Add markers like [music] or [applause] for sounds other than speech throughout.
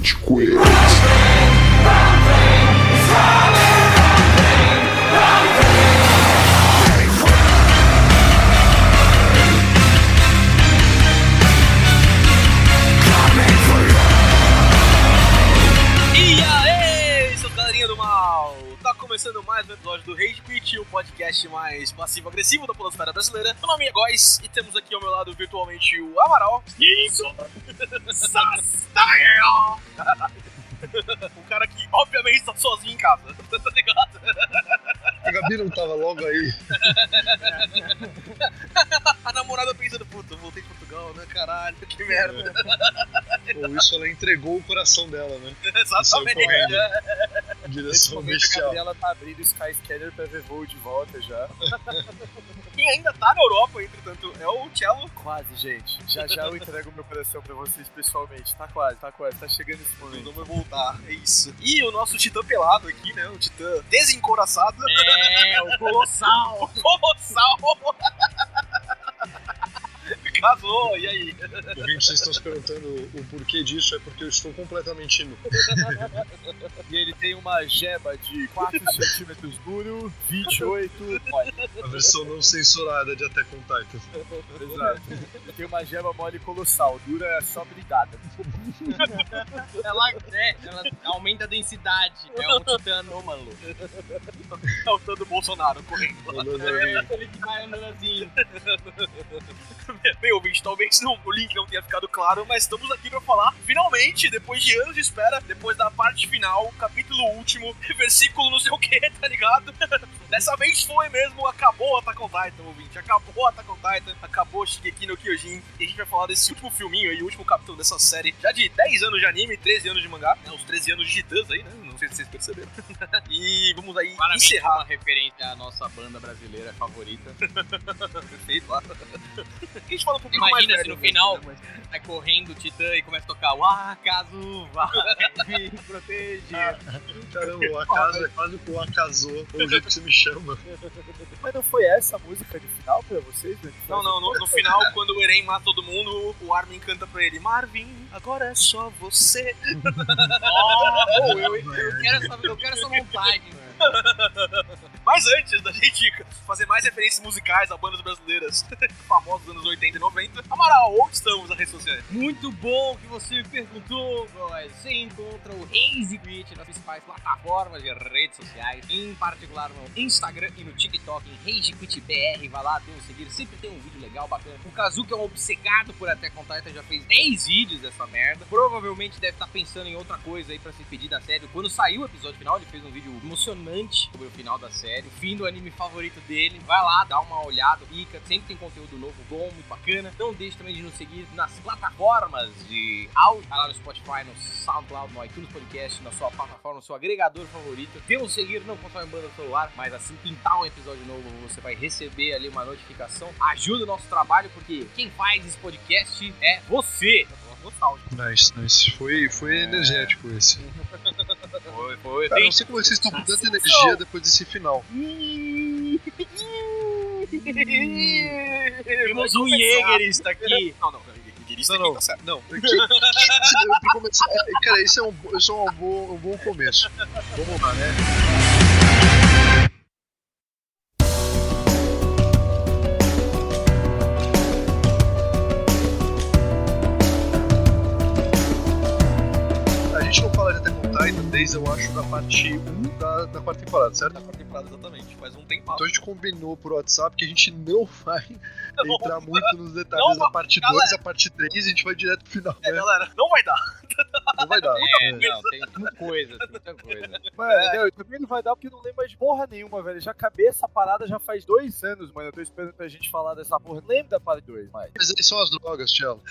Rage Quit. O podcast mais passivo-agressivo da polosfera brasileira. Meu nome é Góis e temos aqui ao meu lado virtualmente o Amaral. Isso! Sastael! [laughs] O cara que obviamente tá sozinho em casa, [laughs] tá ligado? A Gabi não tava logo aí. [laughs] A namorada pensando, puta, eu voltei de Portugal, né? Caralho, que merda. Ou isso ela entregou o coração dela, né? Exatamente. Direção momento a bestial. Gabriela tá abrindo o Skyscanner pra ver voo de volta já. [laughs] Quem ainda tá na Europa, entretanto, é o Cello. Quase, gente. Já já eu entrego meu coração pra vocês pessoalmente. Tá quase, tá quase, tá chegando esse momento. Não vai voltar, é isso. E o nosso titã pelado aqui, né? O titã desencoraçado. É, o colossal. [laughs] Colossal! Casou, e aí? Ouvintes, vocês estão se perguntando o porquê disso, é porque eu estou completamente nu. E ele tem uma jeba de 4 centímetros duro, 28. Olha, A versão não censurada de on Titan. exato. Ele tem uma jeba mole colossal, dura é só brigada. Ela, é, ela aumenta a densidade. É um titã anômalo. É o titã do Bolsonaro correndo Ele que vai andando assim. Bem, ouvinte, talvez não, o link não tenha ficado claro, mas estamos aqui pra falar, finalmente, depois de anos de espera, depois da parte final, capítulo último, [laughs] versículo não sei o que, tá ligado? [laughs] Dessa vez foi mesmo, acabou Attack on Titan, ouvinte, acabou Attack on Titan, acabou Shigeki no Kyojin, e a gente vai falar desse último filminho aí, o último capítulo dessa série, já de 10 anos de anime, 13 anos de mangá, né, os 13 anos de titãs aí, né, sei se vocês perceberam. [laughs] e vamos aí Claramente encerrar, uma referência à nossa banda brasileira favorita. [laughs] perfeito, lá. [laughs] A gente fala um pouquinho mais Imagina se no final né, mas- vai correndo o titã e começa a tocar o acaso vai me proteger. caramba, o acaso é quase que o acasou, o jeito que você me chama. Mas não foi essa a música de final pra vocês? né? Não, não, no, no final, quando o Eren mata todo mundo, o Armin canta pra ele: Marvin, agora é só você. Oh, eu, eu quero essa, eu quero essa [laughs] montagem, Mas antes da gente [laughs] fazer mais referências musicais a bandas brasileiras [laughs] famosas dos anos 80 e 90, Amaral, onde estamos na rede social? Muito bom que você me perguntou, boys. Você encontra o Raze Quit nas principais plataformas de redes sociais, em particular no Instagram e no TikTok, em Rage Quit BR. Vai lá, dê um seguir, sempre tem um vídeo legal, bacana. O Kazu, que é um obcecado por Attack on Titan, já fez 10 vídeos dessa merda. Provavelmente deve estar pensando em outra coisa aí pra se pedir da série. Quando saiu o episódio final, ele fez um vídeo emocionante sobre o final da série, o fim do anime favorito dele. Vai lá, dá uma olhada, pica. Sempre tem conteúdo novo, bom, muito bacana. Não deixe também de nos seguir nas plataformas de áudio, tá lá no Spotify, no SoundCloud, no iTunes Podcast, na sua plataforma, no seu agregador favorito. Dê um seguir, não consome banda no celular, mas assim pintar um episódio novo, você vai receber ali uma notificação. Ajuda o nosso trabalho, porque quem faz esse podcast é você. Nostálgico. Nice, nice. Foi, foi energético esse. [laughs] Foi, foi. Cara, não sei como vocês estão com tanta energia depois desse final. Temos um Jägerista aqui. Não, não, Não, não. tá certo. Não, que- que- começar- é, cara, esse é um, esse é um, bom, um bom começo. Vamos lá, né? Titan desde, eu acho, da parte 1 da, da quarta temporada, certo? Da quarta temporada, exatamente. Faz um tempo. Então a gente combinou por WhatsApp que a gente não vai [laughs] Não, entrar muito nos detalhes Não, da parte 2, galera. a parte 3, a gente vai direto pro final, É, né? galera, não vai dar. [laughs] Não vai dar. É, não, tem muita coisa, tem muita coisa. Mano, não, eu também não vai dar porque eu não lembro mais de porra nenhuma, velho. Já acabei essa parada já faz dois anos, mano. Eu tô esperando pra gente falar dessa porra. Não lembro da parte 2, mas. Mas aí são as drogas, Tchelo.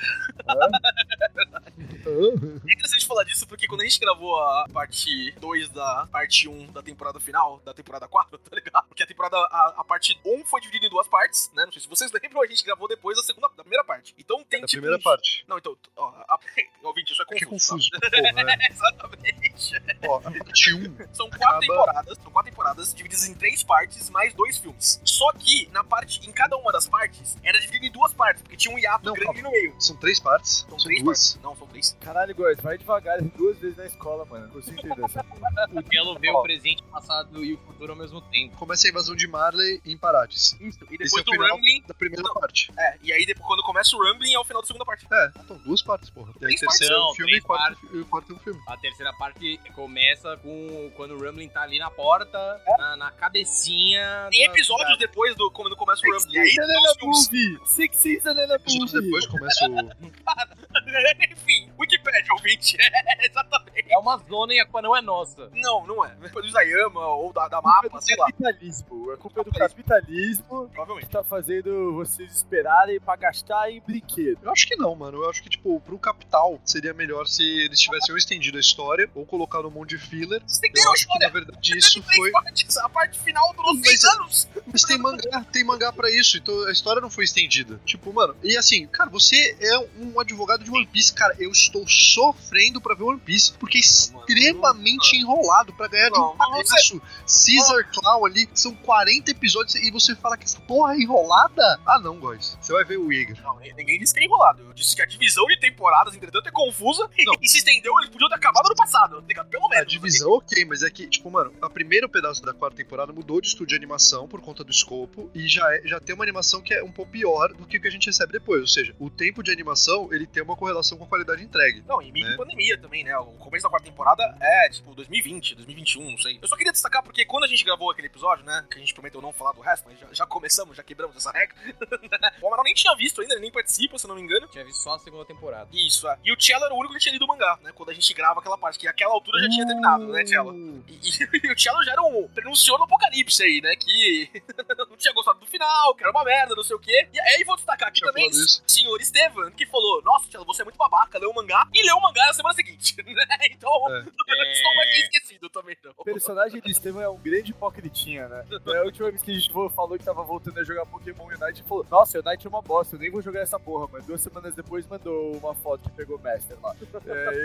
É interessante falar disso porque quando a gente gravou a parte 2 da parte 1 da temporada final, da temporada 4, tá ligado? Porque a temporada, a, a parte 1 foi dividida em duas partes, né? Não sei se vocês lembram, a gente gravou depois da segunda, da primeira parte. Então tem Da tipo. primeira uns- parte. Não, então, ó, a, [laughs] ouvinte, isso é Que confuso. confuso. [laughs] Porra, tá? Exatamente. Ó, a parte 1 São quatro Acaba- temporadas, são quatro temporadas divididas em três partes, mais dois filmes. Só que, na parte, em cada uma das partes, era dividido em duas partes, porque tinha um hiato Não, grande calma. no meio. São três partes? São São três duas? partes. Não, são três. Caralho, Góis, vai devagar duas vezes na escola, mano. Não consigo entender essa. [laughs] O Gelo vê Ó. o presente, o passado e o futuro ao mesmo tempo. Começa a invasão de Marley em Parates. Isso. E Esse depois é o do final Rumbling. da primeira Não. parte. É, e aí depois, quando começa o Rumbling é o final da segunda parte. É, então duas partes, porra. Partes? terceiro é Não, um filme e quarto, e o quarto é um filme. A terceira parte começa com quando o Rumbling tá ali na porta, na, na cabecinha. Tem da episódios cidade. depois do quando começa o Rumbling. E aí movie! Six Season in a movie! depois começa o. [laughs] Enfim, Wikipedia, ouvinte. [laughs] É, exatamente. É uma zona e a culpa não é nossa. Não, não é. Depois do Isayama ou da, da culpa é mapa, do sei lá. capitalismo. A culpa é do capitalismo que Provavelmente. tá fazendo vocês esperarem pra gastar em brinquedo. Eu acho que não, mano. Eu acho que, tipo, pro Capital seria melhor se eles tivessem ou estendido a história ou colocado um monte de filler. Entenderam a acho que, na verdade, isso foi. partes. A parte final durou Mas seis anos. Mas tem mangá, tem mangá pra isso, então a história não foi estendida. Tipo, mano, e assim, cara, você é um advogado de One Piece, cara, eu estou sofrendo pra ver One Piece, porque é extremamente não. enrolado pra ganhar de Não, um mas palhaço. Caesar Claw ali, são 40 episódios e você fala que essa porra é enrolada? Ah, não, guys. Você vai ver o Igor. Não, ninguém disse que é enrolado. Eu disse que a divisão de temporadas, entretanto, é confusa Não. [laughs] e se estendeu, eles podiam ter acabado no passado, tá ligado? Pelo A menos. divisão, ok, mas é que, tipo, mano, a primeiro pedaço da quarta temporada mudou de estúdio de animação por conta do escopo e já, é- já tem uma animação que é um pouco pior do que o que a gente recebe depois. Ou seja, o tempo de animação ele tem uma correlação com a qualidade entregue. Não, e meio né? pandemia também, né? O começo da quarta temporada é, tipo, 2020, 2021, não sei. Eu só queria destacar porque quando a gente gravou aquele episódio, né? Que a gente prometeu não falar do resto, mas já, já começamos, já quebramos essa regra. [laughs] o Amaral nem tinha visto ainda, ele nem participa, se não me engano. Tinha visto só a segunda temporada. Isso, é. E o Cello era o único que tinha lido o mangá, né? Quando a gente grava aquela parte, que àquela altura já tinha terminado, né, Cello? E, e- [laughs] e o Cello já era um prenunciou no apocalipse aí, né? Que [laughs] não tinha gostado do final, que era uma merda, não sei o quê. E aí vou destacar aqui também o senhor Estevam, que falou: Nossa, Cello, você é muito babaca, leu o mangá e leu o mangá na semana seguinte. [laughs] né? Então, É. não vai ser esquecido também, não. O personagem do Estevam é um grande hipocritinha, né? É a última vez que a gente falou que tava voltando a jogar Pokémon Unite e falou: Nossa, Unite é uma bosta, eu nem vou jogar essa porra. Mas duas semanas depois mandou uma foto que pegou o Master lá. É,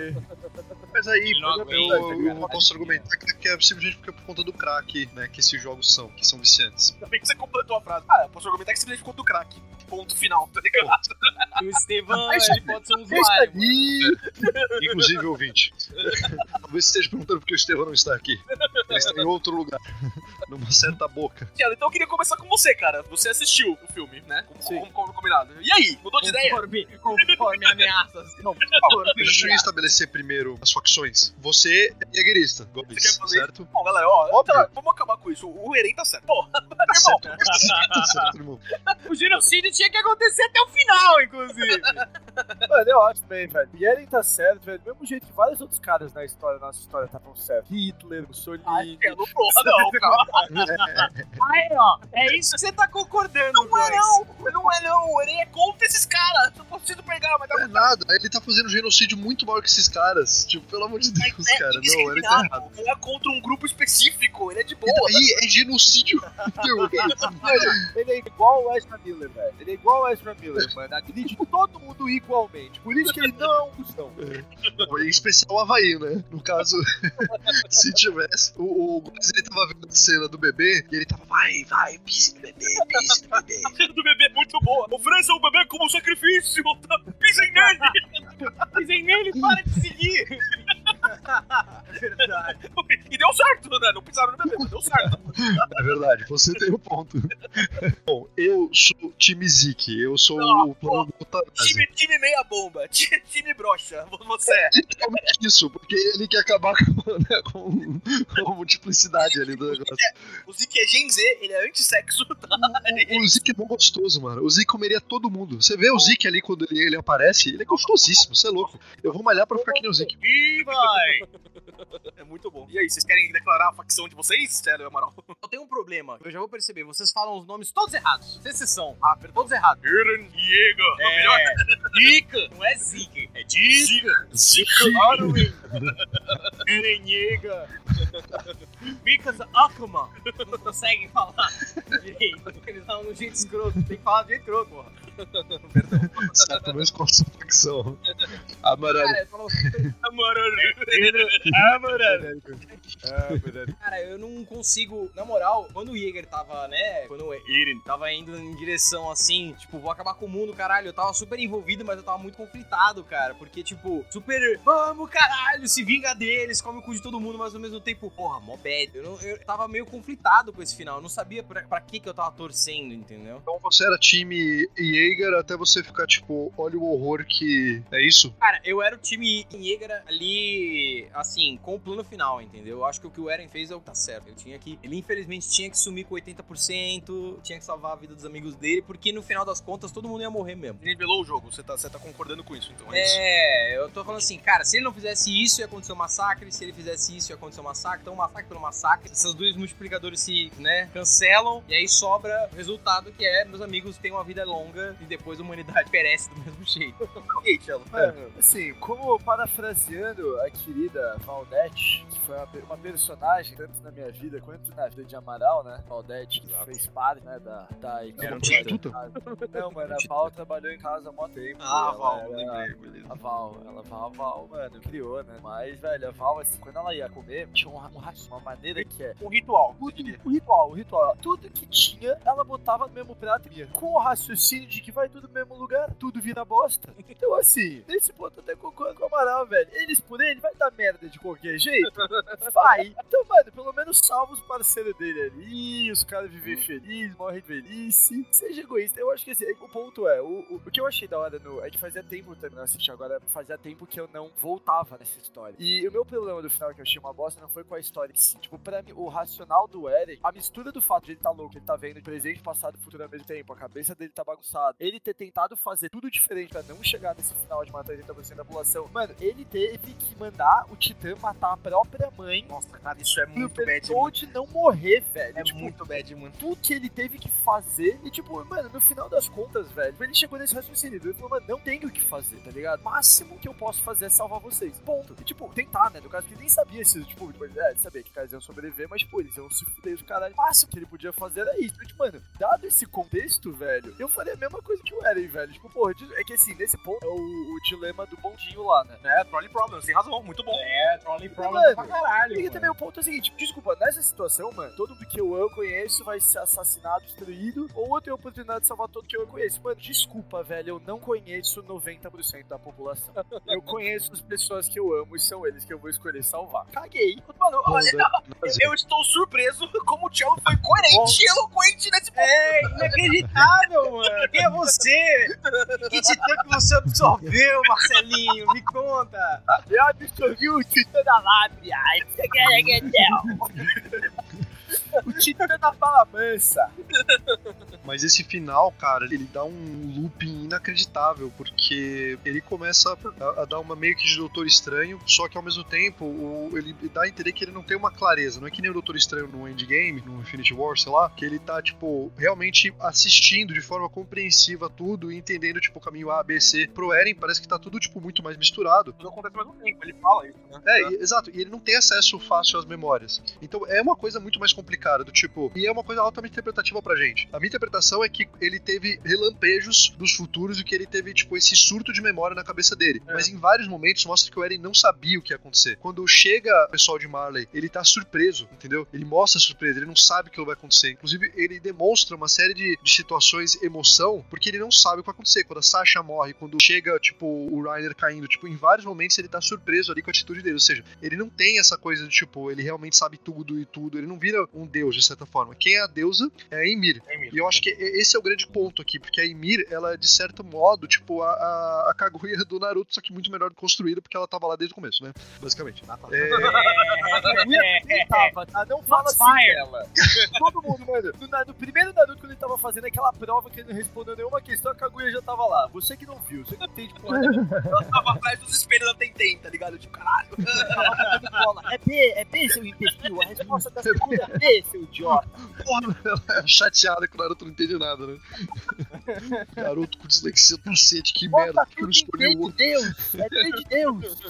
Mas aí, Ele não eu, aguenta, eu, eu posso argumentar que, que é simplesmente porque é por conta do crack, né? Que esses jogos são, que são viciantes. Ainda bem que você completou a frase. Ah, eu posso argumentar que simplesmente ficou do crack. Ponto final, tá ligado? E o Estevam, Mas- ele pode ser um usuário. [laughs] Inclusive, ouvinte. [laughs] Talvez esteja perguntando por que o Estevão não está aqui. Ele está em outro lugar. [laughs] Numa certa boca. Cello, então eu queria começar com você, cara. Você assistiu o filme, né? Como, como, como combinado. E aí, mudou de ideia? Conforme, conforme ameaças. Não, Deixa eu estabelecer primeiro as facções. Você é guerreirista, Você quer Gomes, fazer certo? Bom, galera, ó, tá, vamos acabar com isso. O Eren tá certo. Pô, [laughs] Tá irmão, certo, tá [laughs] certo, irmão. o genocídio tinha que acontecer até o final, inclusive. Mano, eu acho bem, velho. E Eren tá certo, velho. Do mesmo jeito que vários outros caras na história, na nossa história, estavam certos. Hitler, Mussolini. É, não, porra, não, cara. Aí, ó, é isso que você tá concordando, Não é não, não é não. O Eren é contra esses caras. Eu preciso pegar, mas tá Não é nada, ele tá fazendo genocídio muito maior que esses caras. Tipo, pelo amor de Deus, é cara. Não, ele tá errado. Ele é contra um grupo específico. Ele é de E boa. daí é genocídio. [laughs] Ele é igual o Ezra Miller, velho. Ele é igual o Ezra Miller, mano. Agride todo mundo igualmente. Por isso que ele não é um cuzão. Em especial o Havaí, né? No caso, [laughs] se tivesse. O, o Gomes, ele tava vendo a cena do bebê e ele tava, vai, vai, pise no bebê, pise no bebê. [laughs] A cena do bebê é muito boa. Ofereça o bebê como sacrifício. [laughs] Pisem nele. Pisem nele, para de seguir. [laughs] Verdade. [laughs] E deu certo, né? Não pisaram no bebê, mas deu certo. É verdade, você tem o ponto. Bom, eu sou time Zik, eu sou Não, o plano do. Time, time meia bomba. [laughs] Time, time brocha. Você é. Literalmente isso, porque ele quer acabar com, né, com, com a multiplicidade ali do negócio. O Zik é Gen Z, ele é antissexo. Tá? O, o Zik é bom gostoso, mano. O Zik comeria todo mundo. Você vê o Zik ali quando ele, ele aparece, ele é gostosíssimo, você é louco. Eu vou malhar pra ficar que nem o Zik. Ih, vai. É muito bom. E aí, vocês querem declarar a facção de vocês, Sério, Amaral? [laughs] Eu tenho um problema. Eu já vou perceber. Vocês falam os nomes todos errados. Sem exceção. Ah, perdão. Todos errados. Eren Diego. É. Dica. [laughs] Não é Zika. É Dica. Zik. Arwin. Erenhega. [laughs] Because Akuma. Não conseguem falar direito. Eles falam no jeito escroto. Tem que falar do jeito escroto, porra. [laughs] Certo, mas com essa facção. Amarelo. Cara, Ah, mano. [laughs] Cara, eu não consigo. Na moral, quando o Jäger tava, né? Quando o Eren tava indo em direção assim, tipo, vou acabar com o mundo, caralho. Eu tava super envolvido, mas eu tava muito conflitado, cara. Porque, tipo, super. Vamos, caralho, se vinga deles, come o cu de todo mundo, mas ao mesmo tempo, porra, mó bad. Eu, não- eu tava meio conflitado com esse final. Eu não sabia pra, pra que que eu tava torcendo, entendeu? Então você era time Jaeger até você ficar tipo, olha o horror que. É isso? Cara, eu era o time Jäger ali, assim, com o plano final, entendeu? Eu acho que o que o Eren fez é o que tá certo. Eu tinha que. Ele infelizmente tinha que sumir com 80%, tinha que salvar a vida dos amigos dele, porque no final das contas todo mundo ia morrer mesmo. Nivelou o jogo, você tá, você tá concordando com isso, então é, isso. É, eu tô falando assim, cara, se ele não fizesse isso, ia acontecer um massacre, se ele fizesse isso, ia acontecer um massacre, então um massacre pelo massacre, esses dois multiplicadores se, né, cancelam, e aí sobra o resultado que é, meus amigos têm uma vida longa e depois a humanidade [laughs] perece do mesmo jeito. Ok, Cello. Mano, assim, como parafraseando a querida Valdete, que foi uma, uma personagem tanto na minha vida quanto na vida de Amaral, né? Valdete, que Exato. fez parte, né, da, da equipe. Era um titã. Não, mano, a Val trabalhou em casa há mó tempo. Ah, ela Val, era- lembrei, beleza. A Val, ela Val, Val, mano, criou, né? Mas, velho, a Val, assim, quando ela ia comer, tinha um, um raci- uma maneira que é. Um ritual. Tudo, o ritual, o ritual. Tudo que tinha, ela botava no mesmo prato. Com o raciocínio de que vai tudo no mesmo lugar, tudo vira bosta. [laughs] Então, assim, nesse ponto eu até concordo com o Amaral, velho. Eles por ele vai dar merda de qualquer jeito. [laughs] Vai. Então, mano, pelo menos salva os parceiros dele ali, os caras vivem felizes, morrem de velhice. Seja egoísta. Eu acho que assim, o ponto é, o, o, o que eu achei da hora no. É que fazia tempo também assisti agora, fazia tempo que eu não voltava nessa história. E o meu problema do final que eu achei uma bosta não foi com a história em si. Tipo, pra mim, o racional do Eren, a mistura do fato de ele tá louco, ele tá vendo presente, passado e futuro ao mesmo tempo, a cabeça dele tá bagunçada, ele ter tentado fazer tudo diferente pra não chegar nesse final de matar 80% da população. Mano, ele teve que mandar o Titã matar a própria mãe. Nossa, cara, isso é muito bad. Toad não morrer, velho. É tipo, muito bad, mano. tudo que ele teve que fazer. E, tipo, mano, no final das contas, velho, ele chegou nesse raciocínio. Ele falou, mano, não tenho o que fazer, tá ligado? O máximo que eu posso fazer é salvar vocês. Ponto. E, tipo, tentar, né? No caso, que ele nem sabia se, tipo, depois, é, sabia que caras iam sobreviver, mas, tipo, eles iam se fuder os caralho. O máximo que ele podia fazer era isso. Tipo, mano, dado esse contexto, velho, eu faria a mesma coisa que o Eren, velho. Tipo, porra, é que assim, nesse ponto é o, o dilema do bondinho lá, né? É, Trolley Problems, tem razão, muito bom. É, Trolling Problem pra caralho. E também o ponto é o seguinte, desculpa, nessa situação, mano, todo mundo que eu conheço vai ser assassinado, destruído, ou eu tenho a oportunidade de salvar todo que eu conheço. Mano, desculpa, velho, eu não conheço 90% da população. [laughs] Eu conheço as pessoas que eu amo e são eles que eu vou escolher salvar. Caguei. Mano, olha, eu estou surpreso como o Cello foi coerente e eloquente nesse ponto. É inacreditável, mano. Quem é você? Que titã que você absorveu, Marcelinho? Me conta. Eu absorvi o titã da lábia. O titã da fala mansa. Mas esse final, cara, ele dá um looping inacreditável, porque ele começa a, a dar uma meio que de Doutor Estranho, só que ao mesmo tempo o- ele dá a entender que ele não tem uma clareza. Não é que nem o Doutor Estranho no Endgame, no Infinity War, sei lá, que ele tá, tipo, realmente assistindo de forma compreensiva tudo e entendendo, tipo, o caminho A, B, C. Pro Eren parece que tá tudo, tipo, muito mais misturado. Tudo acontece ao mesmo tempo, ele fala isso, né? É, e- exato. E ele não tem acesso fácil às memórias. Então é uma coisa muito mais complicada, do tipo. E é uma coisa altamente interpretativa pra gente. A minha interpretação é que ele teve relampejos dos futuros e que ele teve, tipo, esse surto de memória na cabeça dele. É. Mas em vários momentos mostra que o Eren não sabia o que ia acontecer. Quando chega o pessoal de Marley, ele tá surpreso, entendeu? Ele mostra surpresa, ele não sabe o que vai acontecer. Inclusive, ele demonstra uma série de, de situações, emoção, porque ele não sabe o que vai acontecer. Quando a Sasha morre, quando chega, tipo, o Reiner caindo, tipo, em vários momentos ele tá surpreso ali com a atitude dele. Ou seja, ele não tem essa coisa de, tipo, ele realmente sabe tudo e tudo. Ele não vira um deus, de certa forma. Quem é a deusa é a Ymir. É. E eu acho que esse é o grande ponto aqui, porque a Ymir, ela é, de certo modo, tipo, a, a, a Kaguya do Naruto, só que muito melhor construída, porque ela tava lá desde o começo, né? Basicamente. É, Quem tava, tá? Não fala assim dela. Todo mundo, mano. No, no primeiro Naruto, quando ele tava fazendo aquela prova que ele não respondeu nenhuma questão, a Kaguya já tava lá. Você que não viu, você que não entende porra. Ela tava atrás dos espelhos da Tentem, tá ligado? Tipo, caralho. É B, é B, seu imbecil. A resposta da segunda é B, seu idiota. Porra, [laughs] ela é chateada que o Naruto não entende nada, né? [laughs] Garoto com dislexia do cacete, que merda, Bota que eu não escolhi o de outro? Deus. É de Deus.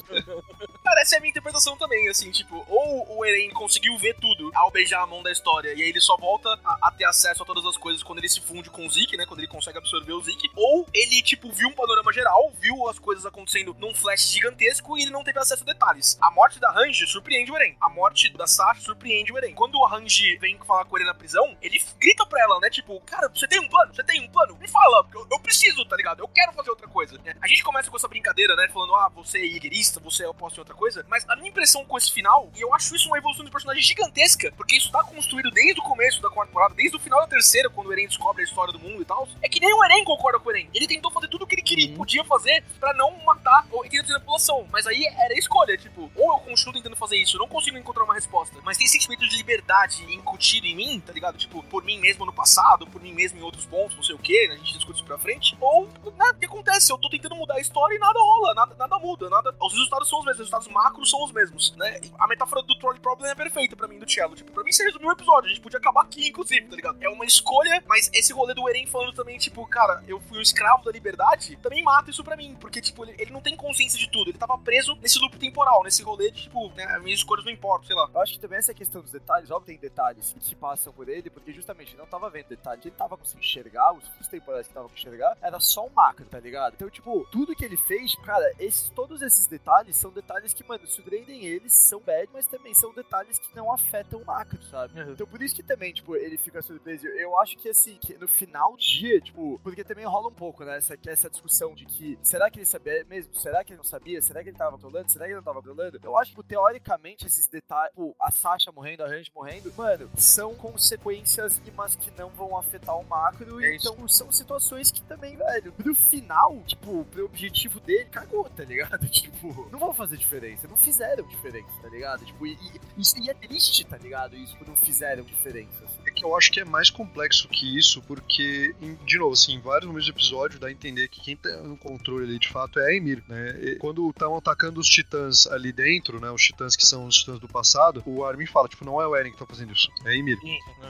Cara, essa é a minha interpretação também, assim, tipo, ou o Eren conseguiu ver tudo ao beijar a mão da história, e aí ele só volta a, a ter acesso a todas as coisas quando ele se funde com o Zeke, né? Quando ele consegue absorver o Zeke, ou ele, tipo, viu um panorama geral, viu as coisas acontecendo num flash gigantesco e ele não teve acesso a detalhes. A morte da Range surpreende o Eren. A morte da Sasha surpreende o Eren. Quando a Range vem falar com ele na prisão, ele grita pra ela, né? Tipo, cara, você tem um plano? Você tem um plano? Me fala, eu, eu preciso, tá ligado? Eu quero fazer outra coisa. né? A gente começa com essa brincadeira, né? Falando, ah, você é iguerista, você é oposto em outra coisa. Mas a minha impressão com esse final, e eu acho isso uma evolução de personagem gigantesca, porque isso tá construído desde o começo da quarta temporada, desde o final da terceira, quando o Eren descobre a história do mundo e tal. É que nem o Eren concorda com o Eren. Ele tentou fazer tudo o que ele queria, podia fazer pra não matar ou equilibrar a população. Mas aí era a escolha, tipo, ou eu continuo tentando fazer isso, eu não consigo encontrar uma resposta. Mas tem sentimento de liberdade incutido em mim, tá ligado? Tipo, por mim mesmo no passado, por mim mesmo em outros pontos, não sei o que, a gente discute isso pra frente. Ou, né, o que acontece? Eu tô tentando mudar a história e nada rola, nada, nada muda, nada. Os resultados são os mesmos, os resultados macros são os mesmos, né? A metáfora do Troll Problem é perfeita pra mim, do Cello. Tipo, pra mim você resumiu o episódio, a gente podia acabar aqui, inclusive, tá ligado? É uma escolha, mas esse rolê do Eren falando também, tipo, cara, eu fui um escravo da liberdade, também mata isso pra mim, porque, tipo, ele, ele não tem consciência de tudo, ele tava preso nesse loop temporal, nesse rolê de, tipo, né, as minhas escolhas não importam, sei lá. Eu acho que também essa questão dos detalhes, óbvio tem detalhes que passam por ele, porque justamente ele não tava vendo detalhes, ele tava conseguindo enxergar, os os temporais que tava conseguindo enxergar, era só um macro, tá ligado? Então, tipo, tudo que ele fez, cara, esses, todos esses detalhes são detalhes que, mano, surpreendem eles, são bad, mas também são detalhes que não afetam o macro, sabe? Uhum. Então, por isso que também, tipo, ele fica surpreso. Eu acho que, assim, que no final do dia, tipo, porque também rola um pouco, né, essa, essa discussão de que, será que ele sabia mesmo? Será que ele não sabia? Será que ele tava controlando? Será que ele não tava controlando? Eu acho que, tipo, teoricamente, esses detalhes, tipo, a Sasha morrendo, a Range morrendo, mano, são consequências mínimas que não vão afetar o macro, É então são situações que também, velho, pro final, tipo, pro objetivo dele, cagou, tá ligado? [laughs] Tipo, não vão fazer diferença, não fizeram diferença, tá ligado? Tipo, e, e, e é triste, tá ligado? Isso, por não fizeram diferença. assim. Que eu acho que é mais complexo que isso, porque, de novo, assim, em vários momentos do episódio dá a entender que quem tá no controle ali de fato é a Emir, né? E quando estão atacando os titãs ali dentro, né? Os titãs que são os titãs do passado, o Armin fala, tipo, não é o Eren que tá fazendo isso, é a Emir.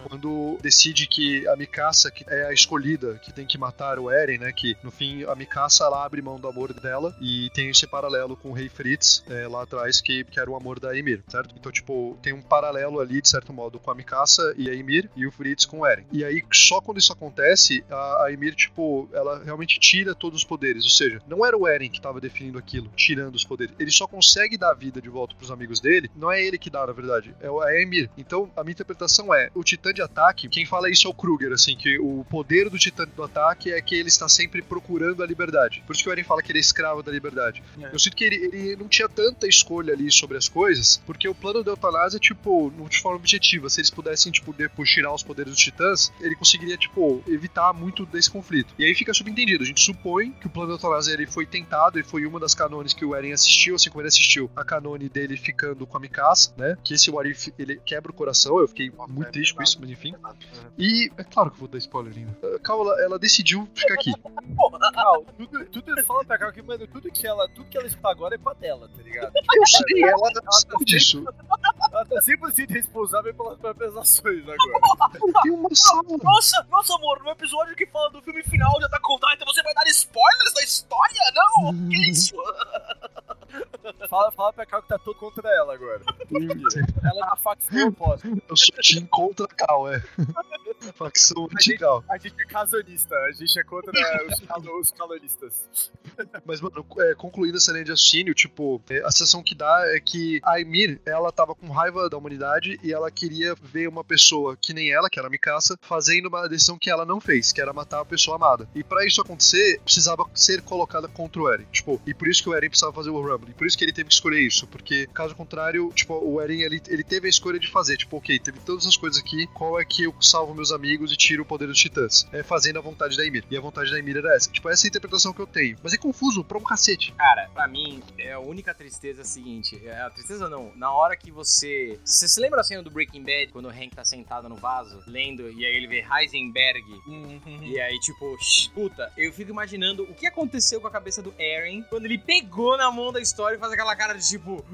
Quando decide que a Mikasa que é a escolhida, que tem que matar o Eren, né? Que no fim a Mikasa ela abre mão do amor dela e tem esse paralelo com o Rei Fritz é, lá atrás, que, que era o amor da Emir, certo? Então, tipo, tem um paralelo ali, de certo modo, com a Mikasa e a Emir e o Fritz com o Eren. E aí, só quando isso acontece, a, a Emir, tipo, ela realmente tira todos os poderes. Ou seja, não era o Eren que tava definindo aquilo, tirando os poderes. Ele só consegue dar a vida de volta pros amigos dele, não é ele que dá, na verdade, é é a Emir. Então, a minha interpretação é, o Titã de ataque, quem fala isso é o Kruger, assim, que o poder do Titã do ataque é que ele está sempre procurando a liberdade. Por isso que o Eren fala que ele é escravo da liberdade. É. Eu sinto que ele, ele não tinha tanta escolha ali sobre as coisas, porque o plano da eutanásia, tipo, não de forma objetiva. Se eles pudessem, tipo, depois tirar os poderes dos titãs, ele conseguiria, tipo, evitar muito desse conflito. E aí fica subentendido. A gente supõe que o plano da eutanásia ele foi tentado e foi uma das canones que o Eren assistiu, assim como ele assistiu a canone dele ficando com a Mikasa, né? Que esse Warif, ele quebra o coração. Eu fiquei muito triste com isso, mas enfim. E é claro que eu vou dar spoiler ainda. Cal, ela, ela decidiu ficar aqui. Cal, tudo, tudo fala pra Cal que, mano, tudo que ela, tudo que ela escuta agora é com a dela, tá ligado? Eu sei, ela tá sabe disso. Ela tá 100% responsável pelas próprias ações agora. Tem uma sala. Nossa, nossa, amor, no episódio que fala do filme final de Attack on Titan, você vai dar spoilers da história? Não, que [laughs] isso? Fala, fala pra Cal que tá todo contra ela agora. Ela é da facção oposta. Eu sou Team contra Cal, é. [laughs] Facção anti-Cal. A gente é casonista, a gente é contra [laughs] os, calo- os calonistas. Mas, mano, é, concluindo essa linha de raciocínio, tipo, é, a sensação que dá é que a Emir, ela tava com raiva da humanidade e ela queria ver uma pessoa que nem ela, que era a Mikasa, fazendo uma decisão que ela não fez, que era matar a pessoa amada. E pra isso acontecer, precisava ser colocada contra o Eren. Tipo, e por isso que o Eren precisava fazer o Rumble. E por isso que ele teve que escolher isso. Porque, caso contrário, tipo, o Eren, ele, ele teve a escolha de fazer. Tipo, ok, teve todas as coisas aqui, qual é que eu salvo meus amigos e tiro o poder dos titãs? É fazendo a vontade da Emir. E a vontade da Emir era essa. Tipo, essa é a interpretação que eu tenho. Mas é confuso pra um cacete. Cara, pra mim, é a única tristeza é a seguinte. É a tristeza não. Na hora que você. Você se lembra a cena do Breaking Bad, quando o Hank tá sentado no vaso, lendo, e aí ele vê Heisenberg. E aí, tipo, shh, puta, eu fico imaginando o que aconteceu com a cabeça do Eren quando ele pegou na mão da história e faz aquela cara de tipo.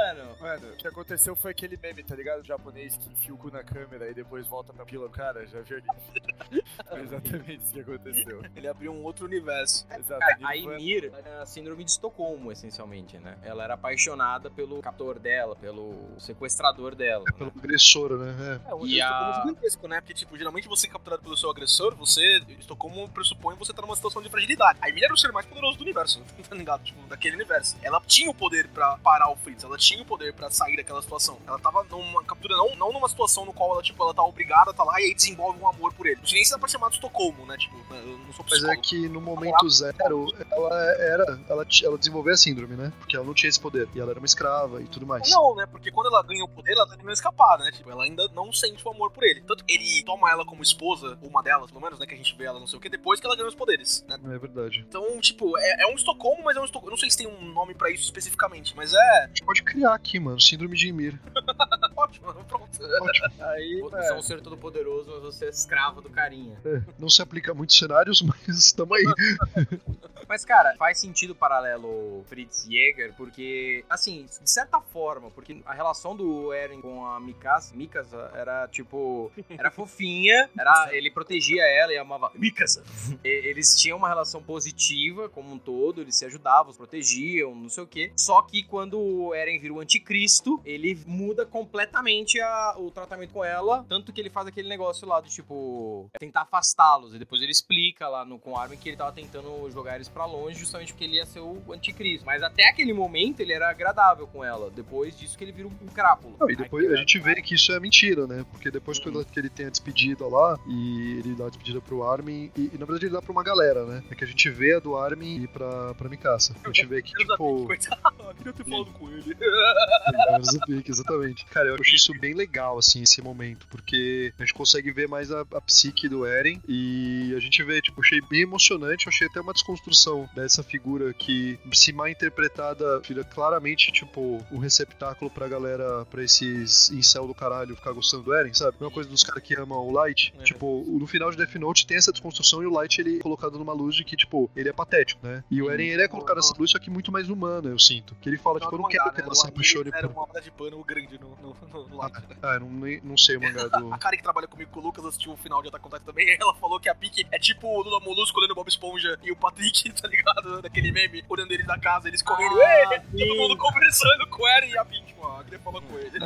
Mano, Mano, o que aconteceu foi aquele meme, tá ligado? O japonês que enfia o cu na câmera e depois volta pra pila. Cara, já viu ali? [laughs] Foi exatamente isso que aconteceu. Ele abriu um outro universo. Exato. A Ymir era a síndrome de Estocolmo, essencialmente, né? Ela era apaixonada pelo captor dela, pelo sequestrador dela. né? Pelo agressor, né? É, um E a- Estocolmo gigantesco, né? Porque, tipo, geralmente você é capturado pelo seu agressor, você, Estocolmo pressupõe você tá numa situação de fragilidade. A Emília era o ser mais poderoso do universo, [laughs] tá ligado? Tipo, daquele universo. Ela tinha o poder pra parar o Fritz, ela tinha o poder pra sair daquela situação. Ela tava numa captura, não, não numa situação no qual ela, tipo, ela tá obrigada a tá lá e aí desenvolve um amor por ele. Não sei nem se dá pra chamar de Estocolmo, né? Tipo, eu não sou Mas é que no momento zero, ela era. Ela, ela desenvolveu a síndrome, né? Porque ela não tinha esse poder. E ela era uma escrava e tudo mais. Não, né? Porque quando ela ganha o poder, ela tá tentando escapar, né? Tipo, ela ainda não sente o amor por ele. Tanto que ele toma ela como esposa, ou uma delas, pelo menos, né? Que a gente vê ela não sei o que, depois que ela ganha os poderes, né? É verdade. Então, tipo, é, é um Estocolmo, mas é um Estocolmo. Eu não sei se tem um nome pra isso especificamente, mas é A gente pode criar aqui, mano. Síndrome de Ymir. [laughs] ótimo, pronto. Ótimo. Aí, Você é um ser todo poderoso, mas você é escravo do carinha. É, não se aplica a muitos cenários, [laughs] mas tamo aí. [laughs] Mas, cara, faz sentido o paralelo Fritz Jäger, porque, assim, de certa forma, porque a relação do Eren com a Mikasa, Mikasa era, tipo, era fofinha, era, ele protegia ela e amava Mikasa. E- Eles tinham uma relação positiva como um todo, eles se ajudavam, se protegiam, não sei o quê. Só que quando o Eren vira o anticristo, ele muda completamente a- o tratamento com ela, tanto que ele faz aquele negócio lá do, tipo, tentar afastá-los, e depois ele explica lá no, com o Armin que ele tava tentando jogar eles pra longe justamente porque ele ia ser o anticristo. Mas até aquele momento ele era agradável com ela. Depois disso que ele vira um, um crápula. Não, e depois Aí, a gente vê que isso é mentira, né? Porque depois que ele- que ele tem a despedida lá, e ele dá a despedida pro Armin, e, e, na verdade ele dá pra uma galera, né? É que a gente vê a do Armin e pra, pra Mikasa. A gente vê que, tipo. Coitado, [laughs] queria ter falado com ele. É, menos o Pique, exatamente. Cara, eu achei isso bem legal, assim, esse momento, porque a gente consegue ver mais a, a psique do Eren e a gente vê, tipo, achei bem emocionante, achei até uma desconstrução dessa figura que, se mal interpretada, vira claramente, tipo, um receptáculo pra galera, pra esses incel do caralho ficar gostando do Eren, sabe? Uma coisa dos caras que amam o Light. É. Tipo, no final de Death Note tem essa desconstrução e o Light, ele é colocado numa luz de que, tipo, ele é patético, né? E o Eren, ele é colocado nessa luz, só que muito mais humano, eu sinto. Que ele fala, tipo, eu não quero que ela se apaixone Era por uma roda de pano grande no, no, no, no lado. ah, eu não, nem- não sei o [laughs] mangá do. A cara que trabalha comigo com o Lucas assistiu o final de Attack on Titan também. e [laughs] Ela falou que a Pique é tipo o Lula Molusco olhando o Bob Esponja e o Patrick, [laughs] tá ligado? Daquele meme, olhando eles da casa, eles correndo. Ah, "Ei!" todo mundo conversando com o Eren e a Pique, tipo, ah, queria falar com ele.